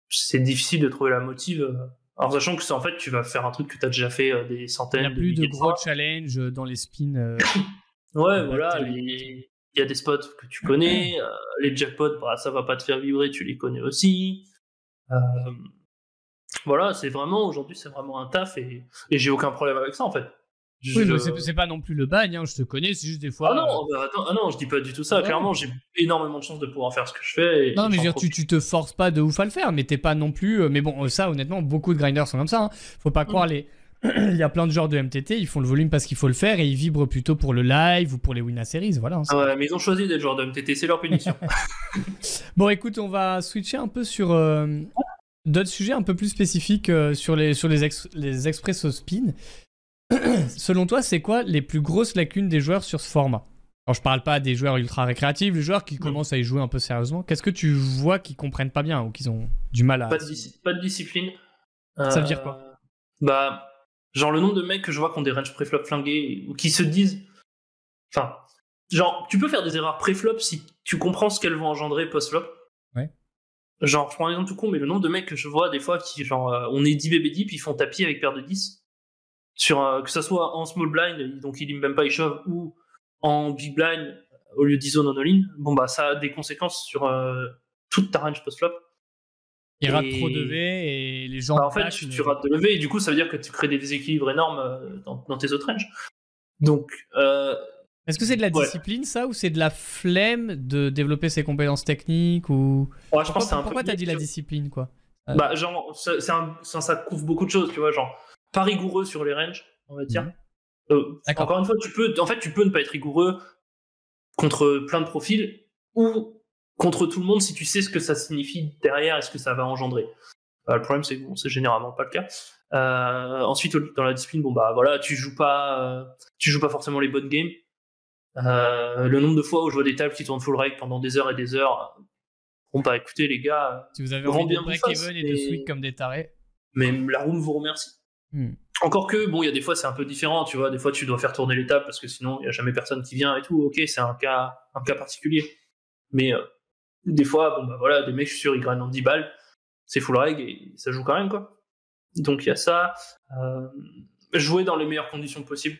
c'est difficile de trouver la motive. euh, Alors sachant que c'est en fait, tu vas faire un truc que tu as déjà fait euh, des Il centaines n'y a plus de gros challenges dans les spins. euh, Ouais, voilà, les- il y a des spots que tu connais, euh, les jackpots, bah, ça va pas te faire vibrer, tu les connais aussi. Euh, voilà, c'est vraiment, aujourd'hui, c'est vraiment un taf et, et j'ai aucun problème avec ça en fait. Oui, mais c'est pas non plus le bagne, hein, je te connais, c'est juste des fois. Ah non, bah, attends, ah non, je dis pas du tout ça. Ouais. Clairement, j'ai énormément de chance de pouvoir faire ce que je fais. Et Non, mais je veux dire, tu, tu te forces pas de ouf à le faire, mais t'es pas non plus. euh, Mais bon, ça, honnêtement, beaucoup de grinders sont comme ça. hein. Faut pas croire les. Il y a plein de genres de MTT, ils font le volume parce qu'il faut le faire et ils vibrent plutôt pour le live ou pour les Winner Series. Voilà. hein, Ah ouais, mais ils ont choisi d'être joueurs de MTT, c'est leur punition. Bon, écoute, on va switcher un peu sur euh, d'autres sujets un peu plus spécifiques euh, sur les, sur les, ex- les expresso spin. Selon toi, c'est quoi les plus grosses lacunes des joueurs sur ce format? Alors, je parle pas des joueurs ultra récréatifs, les joueurs qui commencent à y jouer un peu sérieusement. Qu'est-ce que tu vois qu'ils comprennent pas bien ou qu'ils ont du mal à. pas, de dis- pas de discipline. Ça veut Euh, dire quoi? Bah, genre le nombre de mecs que je vois qui ont des ranges préflop flingués ou qui se disent. Enfin, genre, tu peux faire des erreurs préflop si tu comprends ce qu'elles vont engendrer post-flop. Genre, je prends un exemple tout con, mais le nombre de mecs que je vois des fois qui, genre, euh, on est 10 BB deep, ils font tapis avec paire de 10. Sur, euh, que ça soit en small blind, donc liment même pas, ils shovent, ou en big blind, au lieu d'ISO non all-in. Bon, bah, ça a des conséquences sur euh, toute ta range post-flop. Ils ratent Et- trop de V et les gens. Bah, en fait, tu, mais- tu rates de lever et du coup, ça veut dire que tu crées des déséquilibres énormes dans, dans tes autres ranges. Donc, Est-ce que c'est de la Ouais. discipline, ça, ou c'est de la flemme de développer ses compétences techniques ou... ouais, je pense Pourquoi, pourquoi t'as dit la discipline, quoi? Bah, genre, un- ça, ça couvre beaucoup de choses, tu vois, genre, pas rigoureux sur les ranges, on va dire. Mhm. Euh, encore une fois, tu peux, en fait, tu peux ne pas être rigoureux contre plein de profils ou contre tout le monde si tu sais ce que ça signifie derrière et ce que ça va engendrer. Euh, le problème, c'est que bon, c'est généralement pas le cas. Euh, ensuite, dans la discipline, bon bah voilà, tu joues pas, euh, tu joues pas forcément les bonnes games. Euh, le nombre de fois où je vois des tables qui tournent full rake pendant des heures et des heures, bon bah écoutez les gars, Si vous avez envie de bien break vos faces, even et de mais- sweep comme des tarés. mais la room vous remercie. Hmm. Encore que, bon, il y a des fois c'est un peu différent, tu vois, des fois tu dois faire tourner les tables parce que sinon il y a jamais personne qui vient et tout. Ok, c'est un cas, un cas particulier. Mais euh, des fois, bon bah voilà, des mecs, je suis sûr, ils grindent en 10 balles, c'est full reg et ça joue quand même quoi. donc il y a ça. jouer dans les meilleures conditions possibles.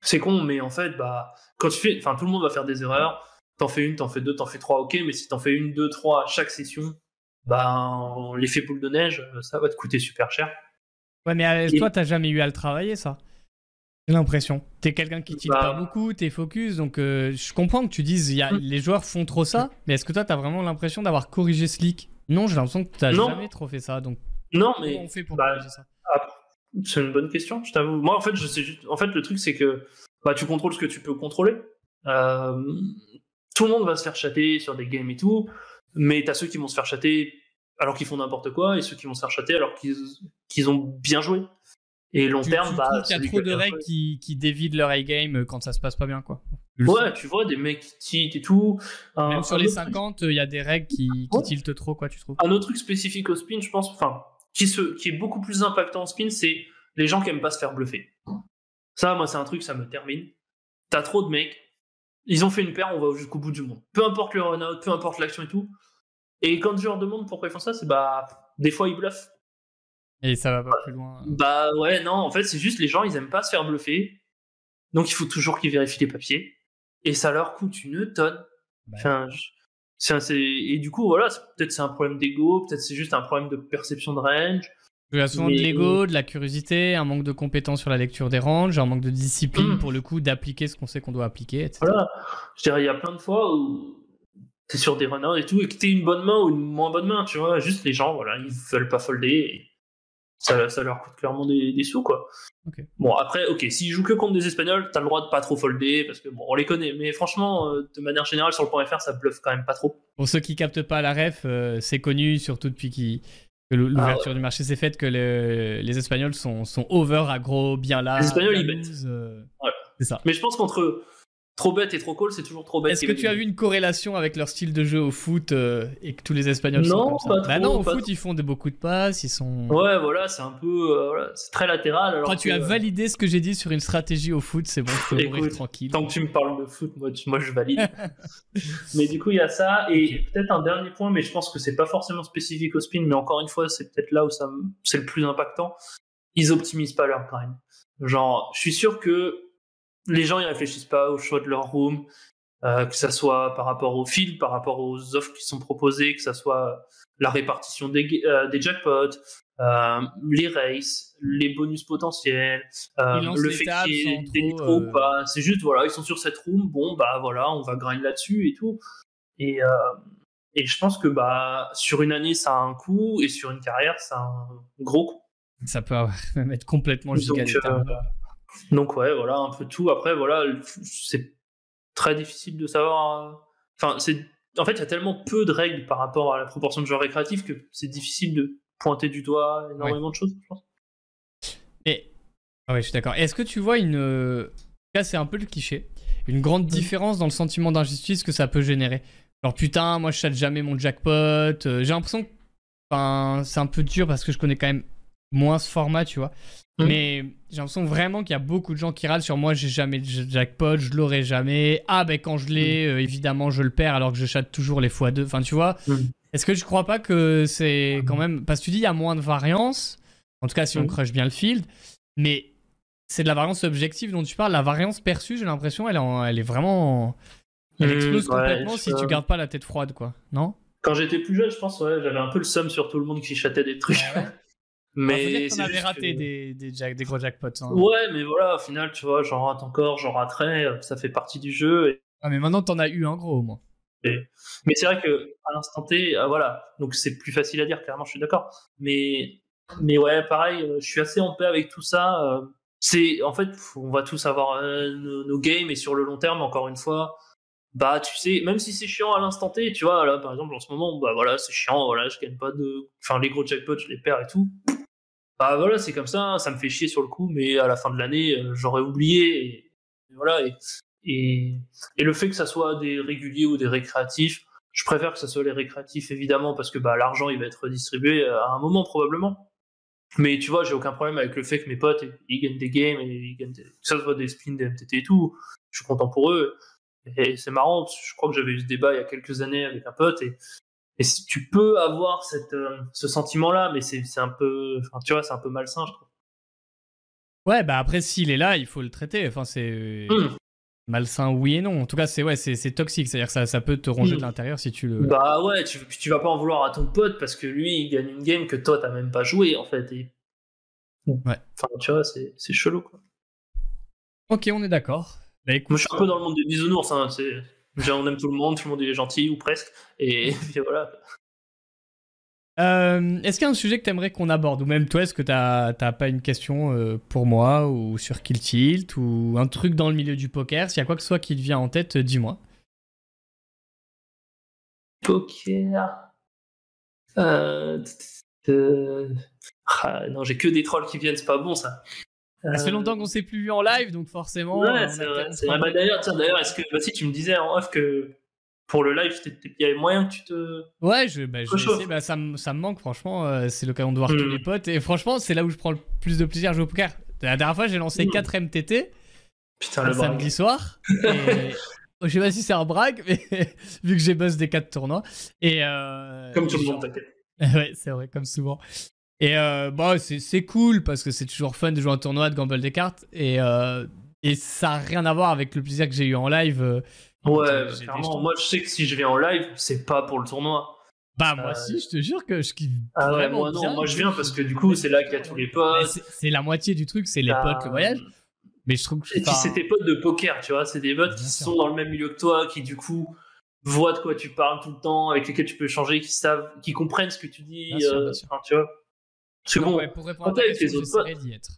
C'est con, mais en fait, bah, quand tu fais, enfin, tout le monde va faire des erreurs. T'en fais une, t'en fais deux, t'en fais trois, ok, mais si t'en fais une, deux, trois à chaque session, bah, l'effet boule de neige, ça va te coûter super cher. Ouais, mais toi, t'as jamais eu à le travailler, ça? J'ai l'impression. T'es quelqu'un qui pas bah. beaucoup, t'es focus, donc euh, je comprends que tu dises y a, mm. les joueurs font trop ça, mais est-ce que toi t'as vraiment l'impression d'avoir corrigé ce leak? Non, j'ai l'impression que t'as jamais trop fait ça, donc. Non, mais. Comment on fait pour bah, corriger ça? C'est une bonne question, je t'avoue. Moi, en fait, je sais juste... en fait, le truc c'est que bah, tu contrôles ce que tu peux contrôler. Euh, tout le monde va se faire chatter sur des games et tout, mais t'as ceux qui vont se faire chatter alors qu'ils font n'importe quoi et ceux qui vont se faire chatter alors qu'ils ont bien joué. Et long terme, bah. Il y a trop de règles qui, qui dévident leur A-game quand ça se passe pas bien, quoi. Ouais, tu vois, des mecs qui tiltent et tout. Même sur les 50, il y a des règles qui, qui tiltent trop, quoi, tu trouves Un autre truc spécifique au spin, je pense, enfin, qui, se, qui est beaucoup plus impactant en spin, c'est les gens qui aiment pas se faire bluffer. Ça, moi, c'est un truc, ça me termine. T'as trop de mecs, ils ont fait une paire, on va jusqu'au bout du monde. Peu importe le run-out, peu importe l'action et tout. Et quand je leur demande pourquoi ils font ça, c'est bah, des fois ils bluffent. Et ça va pas plus loin. Bah ouais, non, en fait, c'est juste les gens, ils aiment pas se faire bluffer. Donc il faut toujours qu'ils vérifient les papiers. Et ça leur coûte une tonne. Bah enfin, et du coup, voilà, peut-être c'est un problème d'ego, peut-être c'est juste un problème de perception de range. Il y a souvent de l'ego, de la curiosité, un manque de compétence sur la lecture des ranges, un manque de discipline mmh. pour le coup d'appliquer ce qu'on sait qu'on doit appliquer, etc. Voilà. Je dirais, il y a plein de fois où t'es sur des runners et tout, et que t'es une bonne main ou une moins bonne main, tu vois. Juste les gens, voilà, ils veulent pas folder. Et ça, leur coûte clairement des, sous, quoi. Bon, après, ok, s'ils jouent que contre des Espagnols, t'as le droit de pas trop folder, parce que bon, on les connaît, mais franchement, euh, de manière générale, sur le point FR, ça bluffe quand même pas trop. Pour ceux qui captent pas la ref, euh, c'est connu, surtout depuis que l'ouverture ah du marché s'est faite, que les Espagnols sont, sont over, gros bien là. Les Espagnols, ils bêtent. Euh, c'est ça. Mais je pense qu'entre trop bête et trop cool, c'est toujours trop bête. Est-ce que tu as vu une corrélation avec leur style de jeu au foot euh, et que tous les Espagnols sont comme ça pas bah non, au foot, ils font de, beaucoup de passes, ils sont. Ouais, voilà, c'est un peu. Euh, c'est très latéral. Alors Quand tu as validé ce que j'ai dit sur une stratégie au foot, c'est bon, je peux mourir tranquille. Tant que tu me parles de foot, moi, moi je valide. mais du coup, il y a ça. Et peut-être un dernier point, mais je pense que c'est pas forcément spécifique au spin, mais encore une fois, c'est peut-être là où ça c'est le plus impactant. Ils optimisent pas leur grind. Genre, je suis sûr que les gens ils réfléchissent pas au choix de leur room, euh, que ça soit par rapport au fil, par rapport aux offres qui sont proposées, que ça soit la répartition des, euh, des jackpots, euh, les races, les bonus potentiels, le fait qu'il y ait des nitros ou pas. C'est juste voilà, ils sont sur cette room, bon bah voilà, on va grind là-dessus et tout. Et et je pense que bah sur une année ça a un coût et sur une carrière ça a un gros coût. Ça peut même être complètement giga donc ouais, voilà, un peu tout. Après, voilà, c'est très difficile de savoir. Euh, enfin, c'est en fait, il y a tellement peu de règles par rapport à la proportion de joueurs récréatifs que c'est difficile de pointer du doigt énormément de choses, je pense. Et ah ouais, je suis d'accord. Est-ce que tu vois une là, c'est un peu le cliché, une grande mm. différence dans le sentiment d'injustice que ça peut générer? Alors putain, moi je chatte jamais mon jackpot. Euh, j'ai l'impression que enfin, c'est un peu dur parce que je connais quand même moins ce format, tu vois. Mm. Mais j'ai l'impression vraiment qu'il y a beaucoup de gens qui râlent sur moi, j'ai jamais de jackpot, je l'aurai jamais. Ah ben quand je l'ai, mm. euh, évidemment je le perds alors que je chatte toujours les fois deux. Enfin tu vois, mm. est-ce que je crois pas que c'est quand même... Parce que tu dis il y a moins de variance, en tout cas si on crush bien le field, mais c'est de la variance objective dont tu parles. La variance perçue, j'ai l'impression, elle, elle, est vraiment... Elle explose complètement si tu gardes pas la tête froide, quoi. Non? Quand j'étais plus jeune, je pense, ouais, j'avais un peu le somme sur tout le monde qui chattait des trucs. Mais on avait raté des, des, des, gros jackpots. Hein. Ouais, mais voilà, au final, tu vois, j'en rate encore, j'en raterai, euh, ça fait partie du jeu. Et... Ah, mais maintenant, t'en as eu un gros au moins. Mais c'est vrai que à l'instant T, euh, voilà, donc c'est plus facile à dire, clairement, je suis d'accord. Mais, mais ouais, pareil, euh, je suis assez en paix avec tout ça. C'est, en fait, on va tous avoir nos, games et sur le long terme, encore une fois, bah tu sais même si c'est chiant à l'instant T tu vois là par exemple en ce moment bah voilà c'est chiant voilà je gagne pas de enfin les gros jackpots je les perds et tout bah voilà, c'est comme ça, ça me fait chier sur le coup, mais à la fin de l'année, euh, j'aurais oublié. Et, voilà. Et, et, le fait que ça soit des réguliers ou des récréatifs, je préfère que ça soit les récréatifs évidemment parce que bah, l'argent il va être redistribué euh, à un moment probablement. Mais tu vois, j'ai aucun problème avec le fait que mes potes ils gagnent des games et ils gagnent des, que ça soit des spins, des MTT et tout. Je suis content pour eux. Et c'est marrant, je crois que j'avais eu ce débat il y a quelques années avec un pote et Et si tu peux avoir cette, euh, ce sentiment-là, mais c'est un peu, enfin, tu vois, c'est un peu malsain, je trouve. Ouais, bah après, s'il est là, il faut le traiter. Enfin, c'est Hmm. malsain, oui et non. En tout cas, c'est ouais, c'est toxique. C'est-à-dire que ça, ça peut te ronger Mm. de l'intérieur si tu le. Bah ouais, tu, tu vas pas en vouloir à ton pote parce que lui, il gagne une game que toi, t'as même pas joué, en fait. Et... Ouais. Enfin, tu vois, c'est c'est chelou, quoi. Ok, on est d'accord. Bah écoute, Moi, je suis un peu dans le monde des bisounours, hein. c'est- genre, On aime tout le monde, tout le monde est gentil, ou presque. Et voilà. euh, est-ce qu'il y a un sujet que t'aimerais qu'on aborde? Ou même toi, est-ce que t'as t'as pas une question euh, pour moi Ou sur Kill Tilt Ou un truc dans le milieu du poker? S'il y a quoi que ce soit qui te vient en tête, euh, dis-moi. Poker. Euh... euh, ah, non, j'ai que des trolls qui viennent, c'est pas bon ça. Ça fait Euh, longtemps qu'on s'est plus vu en live, donc forcément. Ouais, c'est vrai. Bah, d'ailleurs, tiens, d'ailleurs, est-ce que bah, si tu me disais en off que pour le live, il y avait moyen que tu te. Ouais, je, bah, je essayer. Bah, ça, me- ça manque, franchement. euh, c'est l'occasion de voir tous les potes. Et franchement, c'est là où je prends le plus de plaisir à jouer au poker. La dernière fois, j'ai lancé Mm. 4 MTT Putain, le samedi soir. Et... je sais pas si c'est un brag, mais vu que j'ai boss des 4 tournois. Et euh, Comme tout le monde, t'inquiète. ouais, c'est vrai, comme souvent. Et euh, bah, c'est cool parce que c'est toujours fun de jouer un tournoi, de gamble des cartes. Et, euh, et ça a rien à voir avec le plaisir que j'ai eu en live. euh, Ouais, j'ai- bah, clairement. Moi, je sais que si je viens en live, c'est pas pour le tournoi. Bah, moi Euh, aussi, je te jure que je kiffe. Ah ouais, moi non, bien. moi je viens parce que du coup, c'est là qu'il y a tous les potes. c'est- la moitié du truc, c'est les potes, le voyage. Mais je trouve que Et puis c'est tes potes de poker, tu vois, c'est des potes qui sont dans le même milieu que toi, qui du coup voient de quoi tu parles tout le temps, avec lesquels tu peux échanger, qui savent, qui comprennent ce que tu dis, euh, tu vois. C'est non, bon, ouais, pour répondre à quand ta t'es avec question, tes autres j'essaierai d'y être.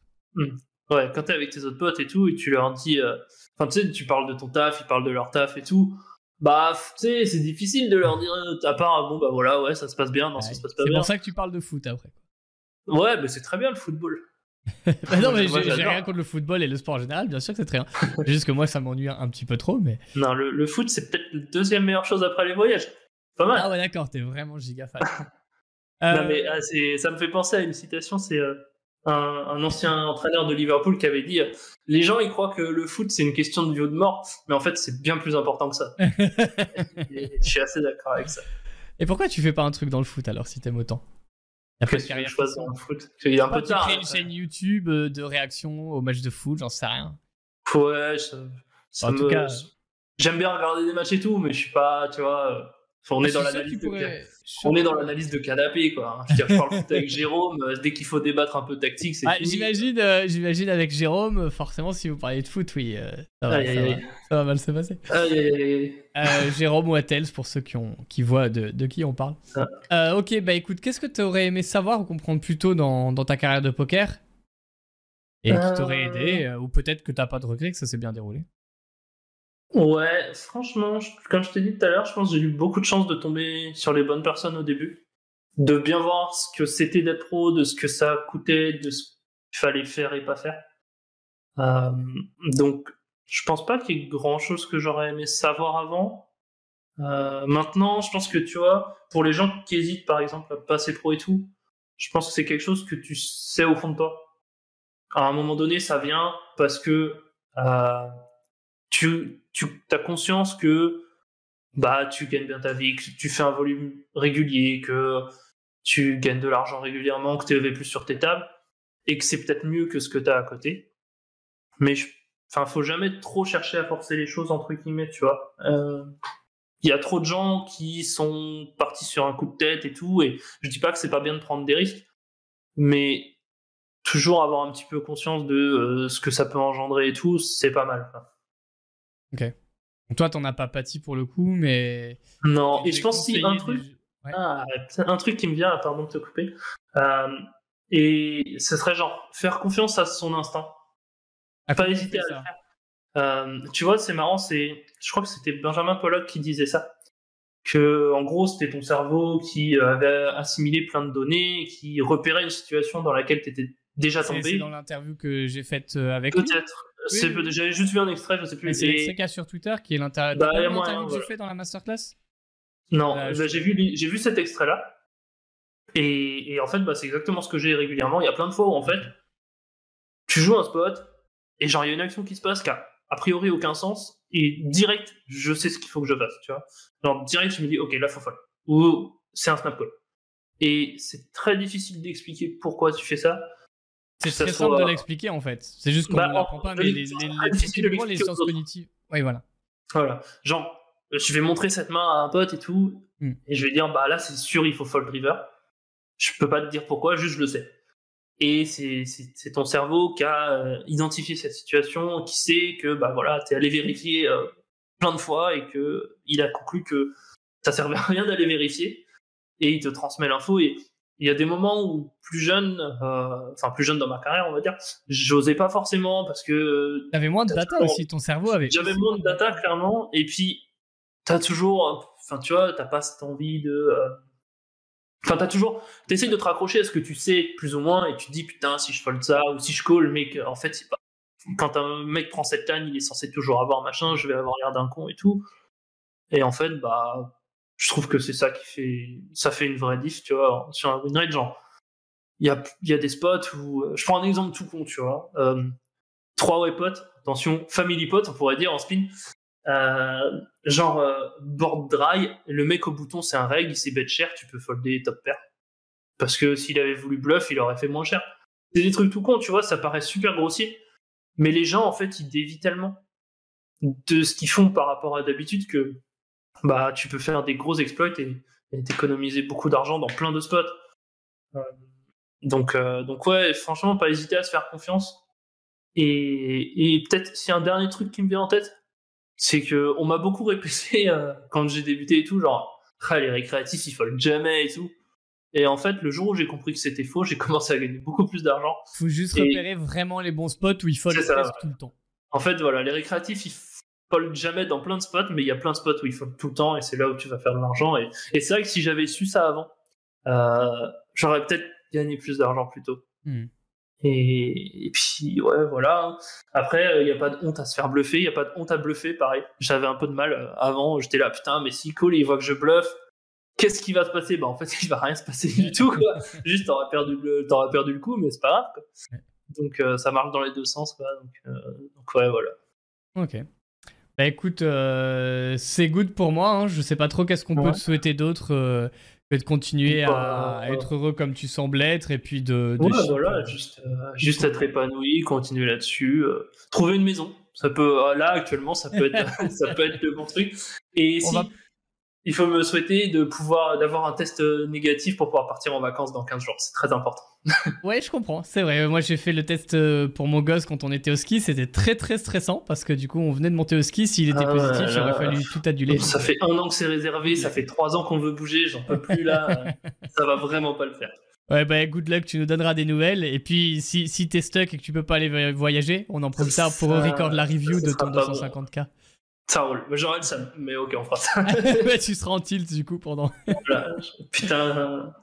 ouais, quand t'es avec tes autres potes et tout, et tu leur dis, euh, enfin tu sais, tu parles de ton taf, ils parlent de leur taf et tout, bah tu sais, c'est difficile de leur dire, euh, à part, bon bah voilà, ouais, ça se passe bien, non, ça se passe pas C'est bien. pour ça que tu parles de foot après. Ouais, mais c'est très bien le football. Bah non, mais Moi, j'ai rien contre le football et le sport en général, bien sûr que c'est très bien. C'est juste que moi, ça m'ennuie un, un petit peu trop, mais. Non, le, le foot, c'est peut-être la deuxième meilleure chose après les voyages. Pas mal. Ah ouais, d'accord, t'es vraiment giga fan. Non, Euh, mais ah, c'est- ça me fait penser à une citation, c'est euh, un, un ancien entraîneur de Liverpool qui avait dit euh, Les gens, ils croient que le foot, c'est une question de vie ou de mort, mais en fait, c'est bien plus important que ça. Et je suis assez d'accord avec ça. Et pourquoi tu fais pas un truc dans le foot alors si t'aimes autant? Y a pas de Qu'est-ce que carrière dans le foot Il y a un peu Tu tard. crées une chaîne YouTube euh, de réaction au match de foot, j'en sais rien. Ouais, ça, ça En me- tout cas- J'aime bien regarder des matchs et tout, mais je suis pas, tu vois. On est dans l'analyse de pourrais- je suis On sûr est dans que- l'analyse de canapé, quoi. Je veux dire, je parle foot avec Jérôme, euh, dès qu'il faut débattre un peu tactique, c'est Ah. J'imagine, euh, j'imagine avec Jérôme, euh, forcément, si vous parlez de foot, oui, euh, ça, va, Aïe, ça, aïe, va, aïe. ça va mal se passer. Aïe, aïe, aïe. Euh, Jérôme Wattels, pour ceux qui, ont, qui voient de, de qui on parle. Ah. Euh, ok, bah écoute, qu'est-ce que tu aurais aimé savoir ou comprendre plus tôt dans, dans ta carrière de poker? Et qui t'aurait aidé, ou peut-être que t'as pas de regret, que ça s'est bien déroulé? Ouais, franchement, je- comme je t'ai dit tout à l'heure, je pense que j'ai eu beaucoup de chance de tomber sur les bonnes personnes au début. De bien voir ce que c'était d'être pro, de ce que ça coûtait, de ce qu'il fallait faire et pas faire. Euh, donc, je pense pas qu'il y ait grand chose que j'aurais aimé savoir avant. Euh, maintenant, je pense que tu vois, pour les gens qui hésitent par exemple à passer pro et tout, je pense que c'est quelque chose que tu sais au fond de toi. À un moment donné, ça vient parce que euh, tu, tu as conscience que bah tu gagnes bien ta vie, que tu fais un volume régulier, que tu gagnes de l'argent régulièrement, que tu es plus sur tes tables, et que c'est peut-être mieux que ce que tu as à côté. Mais je, enfin, faut jamais trop chercher à forcer les choses entre guillemets, tu vois. Euh, Il y a trop de gens qui sont partis sur un coup de tête et tout, et je dis pas que c'est pas bien de prendre des risques, mais toujours avoir un petit peu conscience de euh, ce que ça peut engendrer et tout, c'est pas mal. Quoi. Donc toi, t'en as pas pâti pour le coup, mais. Non, et je pense si un des- truc, Ouais. ah, un truc qui me vient, pardon de te couper, euh, et ce serait genre faire confiance à son instinct. Ah, pas hésiter à ça le faire. Euh, tu vois, c'est marrant, c'est, je crois que c'était Benjamin Pollock qui disait ça, que en gros c'était ton cerveau qui euh, avait assimilé plein de données, qui repérait une situation dans laquelle tu étais déjà C'est c'est tombé. dans l'interview que j'ai faite avec. Peut-être. Oui. J'avais juste vu un extrait, je sais plus. C'est cas sur Twitter qui est l'interview. Bah, que j'ai voilà. fait dans la masterclass? Non, Bah, bah, je- j'ai vu, j'ai vu cet extrait-là. Et, et en fait, bah, c'est exactement ce que j'ai régulièrement. Il y a plein de fois où, en fait, tu joues un spot, et genre, il y a une action qui se passe qui a a priori aucun sens, et direct, je sais ce qu'il faut que je fasse, tu vois. Genre, direct, je me dis, ok, là, faut folle. Ou c'est un snap call. Et c'est très difficile d'expliquer pourquoi tu fais ça. C'est très simple de l'expliquer en fait. C'est juste qu'on ne bah, l'apprend pas, mais les, les, les, les sciences cognitives. Oui, voilà. Voilà. Genre, je vais montrer cette main à un pote et tout, hmm. et je vais dire, bah là, c'est sûr, il faut fold river. Je peux pas te dire pourquoi, juste je le sais. Et c'est ton cerveau qui a euh, identifié cette situation, qui sait que, bah voilà, t'es allé vérifier euh, plein de fois et que il a conclu que ça servait à rien d'aller vérifier et il te transmet l'info et il y a des moments où plus jeune, euh, enfin plus jeune dans ma carrière, on va dire, j'osais pas forcément parce que. T'avais moins de data aussi, ton cerveau avait. J'avais moins de data clairement, et puis t'as toujours, enfin tu vois, t'as pas cette envie de. Euh, enfin, t'as toujours, t'essayes de te raccrocher à ce que tu sais plus ou moins, et tu te dis putain si je fold ça ou si je call, mais en fait c'est pas. Quand un mec prend cette canne, il est censé toujours avoir machin, je vais avoir l'air d'un con et tout. Et en fait, bah, je trouve que c'est ça qui fait ça fait une vraie diff tu vois sur un win rate genre il y a, y a des spots où euh, je prends un exemple tout con tu vois euh, trois way pots attention family pot on pourrait dire en spin euh, genre board dry le mec au bouton c'est un reg il s'est bet cher tu peux folder top pair. Parce que s'il avait voulu bluff il aurait fait moins cher. C'est des trucs tout con tu vois ça paraît super grossier mais les gens en fait ils dévient tellement de ce qu'ils font par rapport à d'habitude que bah, tu peux faire des gros exploits et, t'économiser beaucoup d'argent dans plein de spots. Euh, donc, euh, donc ouais, franchement, pas hésiter à se faire confiance. Et, et peut-être, si un dernier truc qui me vient en tête, c'est que on m'a beaucoup répété euh, quand j'ai débuté et tout, genre, ah, les récréatifs, ils foldent jamais et tout. Et en fait, le jour où j'ai compris que c'était faux, j'ai commencé à gagner beaucoup plus d'argent. Faut juste repérer vraiment les bons spots où ils foldent tout le temps. En fait, voilà, les récréatifs, ils fold jamais dans plein de spots, mais il y a plein de spots où il fold tout le temps et c'est là où tu vas faire de l'argent. Et, c'est vrai que si j'avais su ça avant, euh, j'aurais peut-être gagné plus d'argent plus tôt. Hmm. Et, puis, ouais, voilà. Après, il n'y a pas de honte à se faire bluffer, il n'y a pas de honte à bluffer, pareil. J'avais un peu de mal euh, avant, j'étais là, putain, mais si cool, il voit que je bluffe, qu'est-ce qui va se passer? Bah, en fait, il va rien se passer du tout, quoi. Juste, t'auras perdu, le, perdu le coup, mais c'est pas grave, Donc, euh, ça marche dans les deux sens, quoi. Donc, donc ouais, voilà. Ok. Bah écoute, euh, c'est good pour moi. Hein. Je sais pas trop qu'est-ce qu'on peut te souhaiter d'autre euh, que de continuer à, bah, être heureux comme tu sembles être et puis de. ouais, voilà, juste, euh, juste être épanoui, continuer là-dessus, trouver une maison. Ça peut, là actuellement, ça peut être, ça peut être le bon truc. Et si, il faut me souhaiter de pouvoir d'avoir un test négatif pour pouvoir partir en vacances dans 15 jours. C'est très important. ouais, je comprends. C'est vrai. Moi, j'ai fait le test euh, pour mon gosse quand on était au ski. C'était très très stressant parce que du coup, on venait de monter au ski. S'il était ah positif, il aurait fallu tout aduler. Ça fait un an que c'est réservé. Ça fait trois ans qu'on veut bouger. J'en peux plus là. ça va vraiment pas le faire. Ouais, bah, good luck, tu nous donneras des nouvelles. Et puis, si, si t'es stuck et que tu peux pas aller voyager, on en profite ça pour record la review de ton 250K. Ça roule. J'aurais le seum, mais ok, on fera ça. tu seras en tilt du coup pendant. Putain.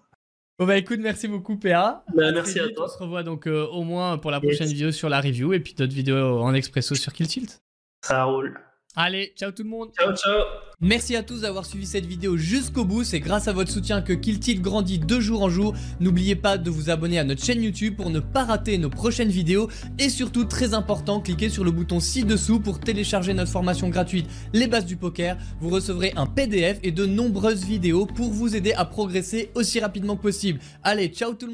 Bon bah écoute, merci beaucoup PA. Bah, merci à toi. On se revoit donc euh, au moins pour la prochaine vidéo sur la review et puis d'autres vidéos en expresso sur Kill Tilt. Ça roule. Allez, ciao tout le monde. Ciao, ciao. Merci à tous d'avoir suivi cette vidéo jusqu'au bout. C'est grâce à votre soutien que Kill grandit de jour en jour. N'oubliez pas de vous abonner à notre chaîne YouTube pour ne pas rater nos prochaines vidéos. Et surtout, très important, cliquez sur le bouton ci-dessous pour télécharger notre formation gratuite Les bases du poker. Vous recevrez un PDF et de nombreuses vidéos pour vous aider à progresser aussi rapidement que possible. Allez, ciao tout le monde